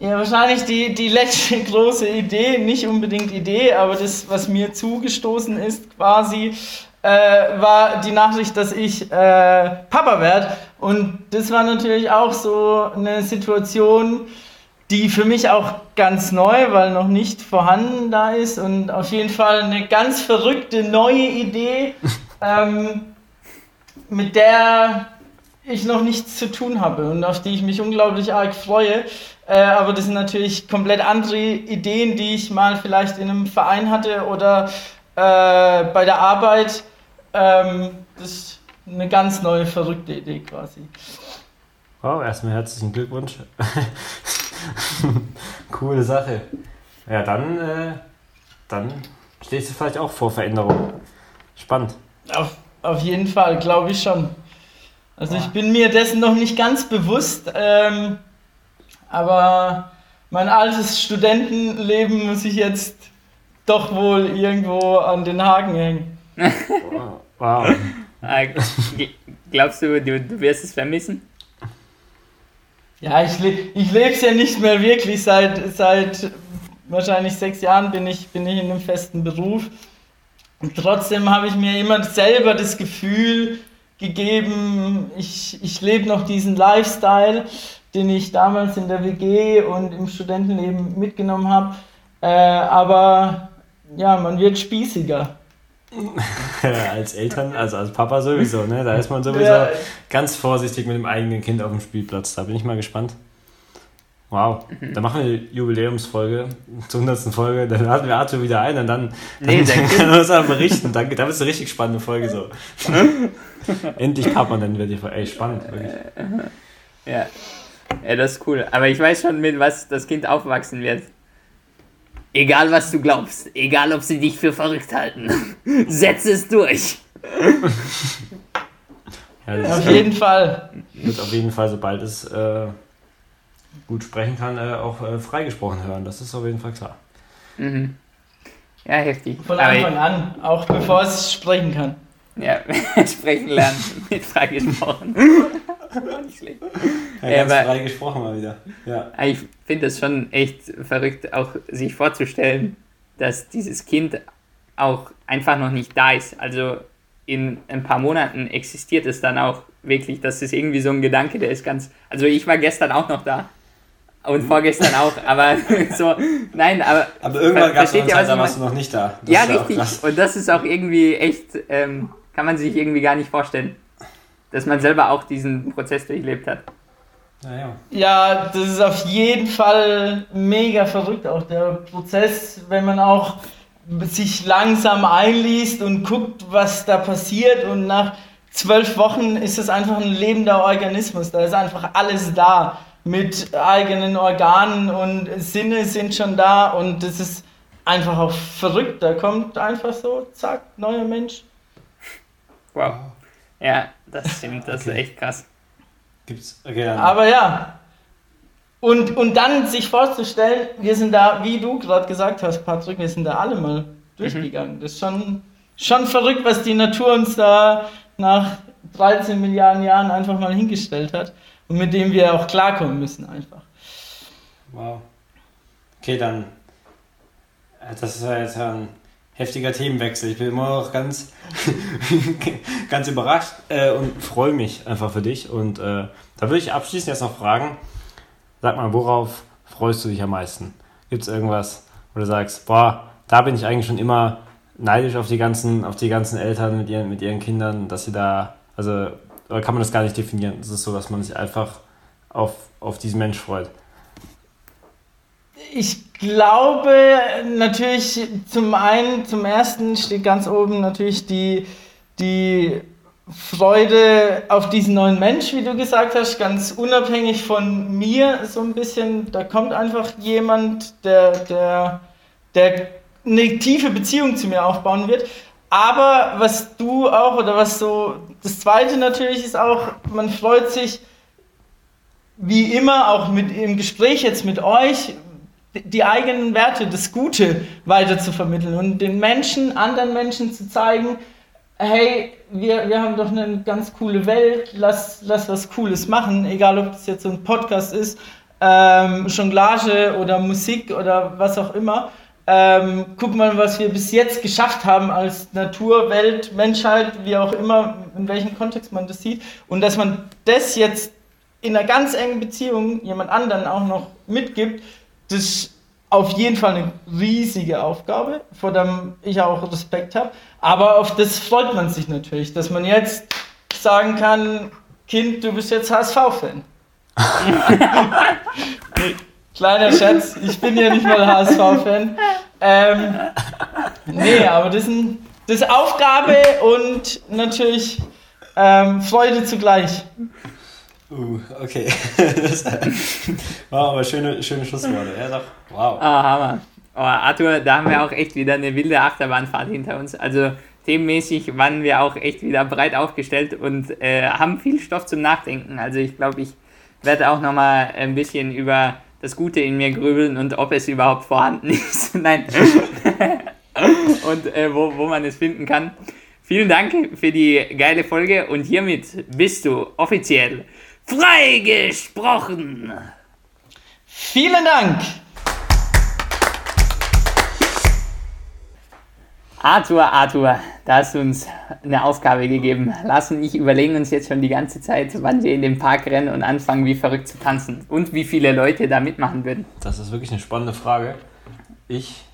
Ja, wahrscheinlich die, die letzte große Idee, nicht unbedingt Idee, aber das, was mir zugestoßen ist quasi, äh, war die Nachricht, dass ich äh, Papa werde. Und das war natürlich auch so eine Situation, die für mich auch ganz neu, weil noch nicht vorhanden da ist und auf jeden Fall eine ganz verrückte neue Idee, ähm, mit der ich noch nichts zu tun habe und auf die ich mich unglaublich arg freue. Äh, aber das sind natürlich komplett andere Ideen, die ich mal vielleicht in einem Verein hatte oder äh, bei der Arbeit. Ähm, das ist eine ganz neue, verrückte Idee quasi. Wow, erstmal herzlichen Glückwunsch. Coole Sache. Ja, dann, äh, dann stehst du vielleicht auch vor Veränderungen. Spannend. Auf, auf jeden Fall, glaube ich schon. Also ich bin mir dessen noch nicht ganz bewusst, ähm, aber mein altes Studentenleben muss ich jetzt doch wohl irgendwo an den Haken hängen. Wow. Äh, Glaubst du, du, du wirst es vermissen? Ja, ich, le ich lebe es ja nicht mehr wirklich. Seit, seit wahrscheinlich sechs Jahren bin ich, bin ich in einem festen Beruf. Und trotzdem habe ich mir immer selber das Gefühl gegeben, ich, ich lebe noch diesen Lifestyle, den ich damals in der WG und im Studentenleben mitgenommen habe. Äh, aber ja, man wird spießiger. als Eltern, also als Papa sowieso, ne? Da ist man sowieso Ja. ganz vorsichtig mit dem eigenen Kind auf dem Spielplatz. Da bin ich mal gespannt. Wow, da machen wir eine Jubiläumsfolge zur 100. Folge. Dann laden wir Arthur wieder ein und dann, Nee, dann sein Kind. kann er uns auch berichten. Dann, da wird es eine richtig spannende Folge so. Endlich Papa, dann wird die Folge. Ey, spannend, wirklich. Ja. Ja, das ist cool. Aber ich weiß schon, mit was das Kind aufwachsen wird. Egal, was du glaubst, egal, ob sie dich für verrückt halten, setz es durch. Ja, Auf jeden Fall. wird auf jeden Fall, sobald es äh, gut sprechen kann, äh, auch äh, freigesprochen hören. Das ist auf jeden Fall klar. Mhm. Ja, heftig. Von Anfang an, auch bevor es sprechen kann. Ja, sprechen lernen, mit freigesprochen. Nicht schlecht. Ja, ganz aber- frei gesprochen mal wieder. Ja. Aber Ich finde es schon echt verrückt, auch sich vorzustellen, dass dieses Kind auch einfach noch nicht da ist. Also in ein paar Monaten existiert es dann auch wirklich. Das ist irgendwie so ein Gedanke, der ist ganz. Also ich war gestern auch noch da. Und vorgestern auch, aber so, nein, aber. Aber irgendwann gab es versteht eine ihr, Zeit, da warst du noch nicht da. Das Ja, ist auch richtig. Und das ist auch irgendwie echt, ähm, kann man sich irgendwie gar nicht vorstellen, dass man selber auch diesen Prozess durchlebt hat. Naja. Ja, das ist auf jeden Fall mega verrückt, auch der Prozess, wenn man auch sich langsam einliest und guckt, was da passiert und nach zwölf Wochen ist es einfach ein lebender Organismus, da ist einfach alles da mit eigenen Organen und Sinne sind schon da und das ist einfach auch verrückt, da kommt einfach so, zack, neuer Mensch. Wow. Ja, das stimmt, das ist echt krass. Gibt's. Okay. Aber ja. Und, und dann sich vorzustellen, wir sind da, wie du gerade gesagt hast, Patrick, wir sind da alle mal durchgegangen. Das ist schon, schon verrückt, was die Natur uns da nach 13 Milliarden Jahren einfach mal hingestellt hat und mit dem wir auch klarkommen müssen einfach. Wow. Okay, dann. äh, Das ist ja jetzt ein heftiger Themenwechsel. Ich bin immer noch ganz, ganz überrascht äh, und freue mich einfach für dich. Und äh, da würde ich abschließend jetzt noch fragen: Sag mal, worauf freust du dich am meisten? Gibt es irgendwas, wo du sagst, boah, da bin ich eigentlich schon immer neidisch auf die ganzen, auf die ganzen Eltern mit ihren, mit ihren Kindern, dass sie da, also, kann man das gar nicht definieren? Es ist so, dass man sich einfach auf, auf diesen Mensch freut. Ich glaube natürlich zum einen, zum ersten steht ganz oben natürlich die, die Freude auf diesen neuen Mensch, wie du gesagt hast, ganz unabhängig von mir so ein bisschen. Da kommt einfach jemand, der, der, der eine tiefe Beziehung zu mir aufbauen wird. Aber was du auch, oder was so, das zweite natürlich ist auch, man freut sich, wie immer, auch mit im Gespräch jetzt mit euch, die eigenen Werte, das Gute weiter zu vermitteln und den Menschen, anderen Menschen zu zeigen, hey, wir, wir haben doch eine ganz coole Welt, lass, lass was Cooles machen, egal ob das jetzt so ein Podcast ist, ähm, Jonglage oder Musik oder was auch immer. Ähm, guck mal, was wir bis jetzt geschafft haben als Natur, Welt, Menschheit, wie auch immer, in welchem Kontext man das sieht. Und dass man das jetzt in einer ganz engen Beziehung jemand anderen auch noch mitgibt, das ist auf jeden Fall eine riesige Aufgabe, vor der ich auch Respekt habe. Aber auf das freut man sich natürlich, dass man jetzt sagen kann, Kind, du bist jetzt HSV-Fan. Kleiner Schatz, ich bin ja nicht mal HSV-Fan. Ähm, nee, aber das ist, ein, das ist Aufgabe und natürlich ähm, Freude zugleich. Uh, okay. das war aber schöne, schöne Schlussworte. Ja, doch. Wow. Ah, Hammer. Oh, Arthur, da haben wir auch echt wieder eine wilde Achterbahnfahrt hinter uns. Also themenmäßig waren wir auch echt wieder breit aufgestellt und äh, haben viel Stoff zum Nachdenken. Also ich glaube, ich werde auch nochmal ein bisschen über das Gute in mir grübeln und ob es überhaupt vorhanden ist. Nein. und äh, wo, wo man es finden kann. Vielen Dank für die geile Folge und hiermit bist du offiziell freigesprochen. Vielen Dank. Arthur, Arthur, da hast du uns eine Aufgabe gegeben. Lass und ich überlegen uns jetzt schon die ganze Zeit, wann wir in den Park rennen und anfangen, wie verrückt zu tanzen. Und wie viele Leute da mitmachen würden. Das ist wirklich eine spannende Frage. Ich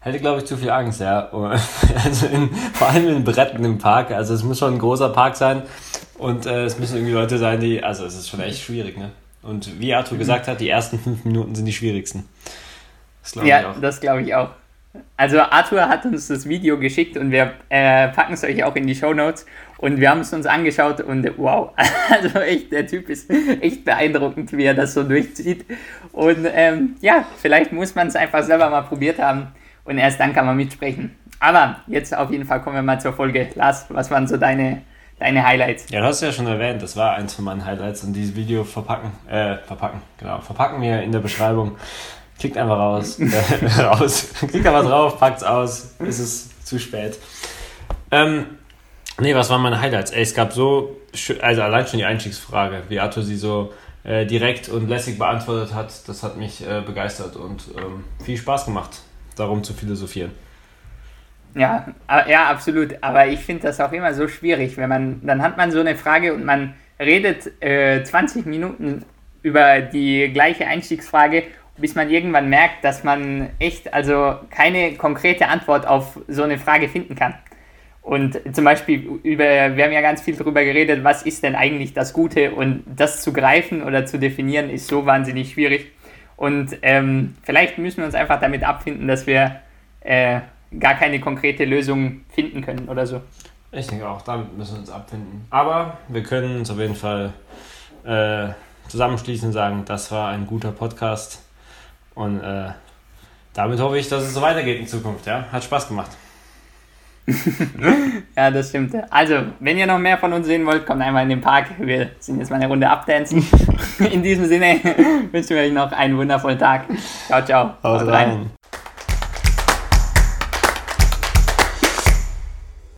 hätte, glaube ich, zu viel Angst, ja. Also in, vor allem in Bretten im Park. Also es muss schon ein großer Park sein. Und äh, es müssen irgendwie Leute sein, die. Also es ist schon echt schwierig, ne? Und wie Arthur gesagt hat, die ersten fünf Minuten sind die schwierigsten. Das glaube ich auch. Das glaube ich auch. Also Arthur hat uns das Video geschickt und wir äh, packen es euch auch in die Show Notes und wir haben es uns angeschaut und wow, also echt, der Typ ist echt beeindruckend, wie er das so durchzieht. Und ähm, ja, vielleicht muss man es einfach selber mal probiert haben und erst dann kann man mitsprechen. Aber jetzt auf jeden Fall kommen wir mal zur Folge. Lars, was waren so deine, deine Highlights? Ja, du hast ja schon erwähnt, das war eins von meinen Highlights und dieses Video verpacken, äh, verpacken, genau, verpacken wir in der Beschreibung. Klickt einfach raus. raus. Klickt einfach drauf, packt's aus. Es ist zu spät. Ähm, nee, was waren meine Highlights? Ey, es gab so, also allein schon die Einstiegsfrage, wie Arthur sie so äh, direkt und lässig beantwortet hat, das hat mich äh, begeistert und ähm, viel Spaß gemacht, darum zu philosophieren. Ja, ja, absolut. Aber ich finde das auch immer so schwierig, wenn man, dann hat man so eine Frage und man redet äh, 20 Minuten über die gleiche Einstiegsfrage bis man irgendwann merkt, dass man echt also keine konkrete Antwort auf so eine Frage finden kann. Und zum Beispiel über, wir haben ja ganz viel darüber geredet, was ist denn eigentlich das Gute und das zu greifen oder zu definieren ist so wahnsinnig schwierig. Und ähm, vielleicht müssen wir uns einfach damit abfinden, dass wir äh, gar keine konkrete Lösung finden können oder so. Ich denke auch, damit müssen wir uns abfinden. Aber wir können uns auf jeden Fall äh, zusammenschließen und sagen, das war ein guter Podcast. Und äh, damit hoffe ich, dass es so weitergeht in Zukunft. Ja? Hat Spaß gemacht. ja, das stimmt. Also, wenn ihr noch mehr von uns sehen wollt, kommt einmal in den Park. Wir sind jetzt mal eine Runde abdancen. in diesem Sinne wünschen wir euch noch einen wundervollen Tag. Ciao, ciao. Haut rein. rein.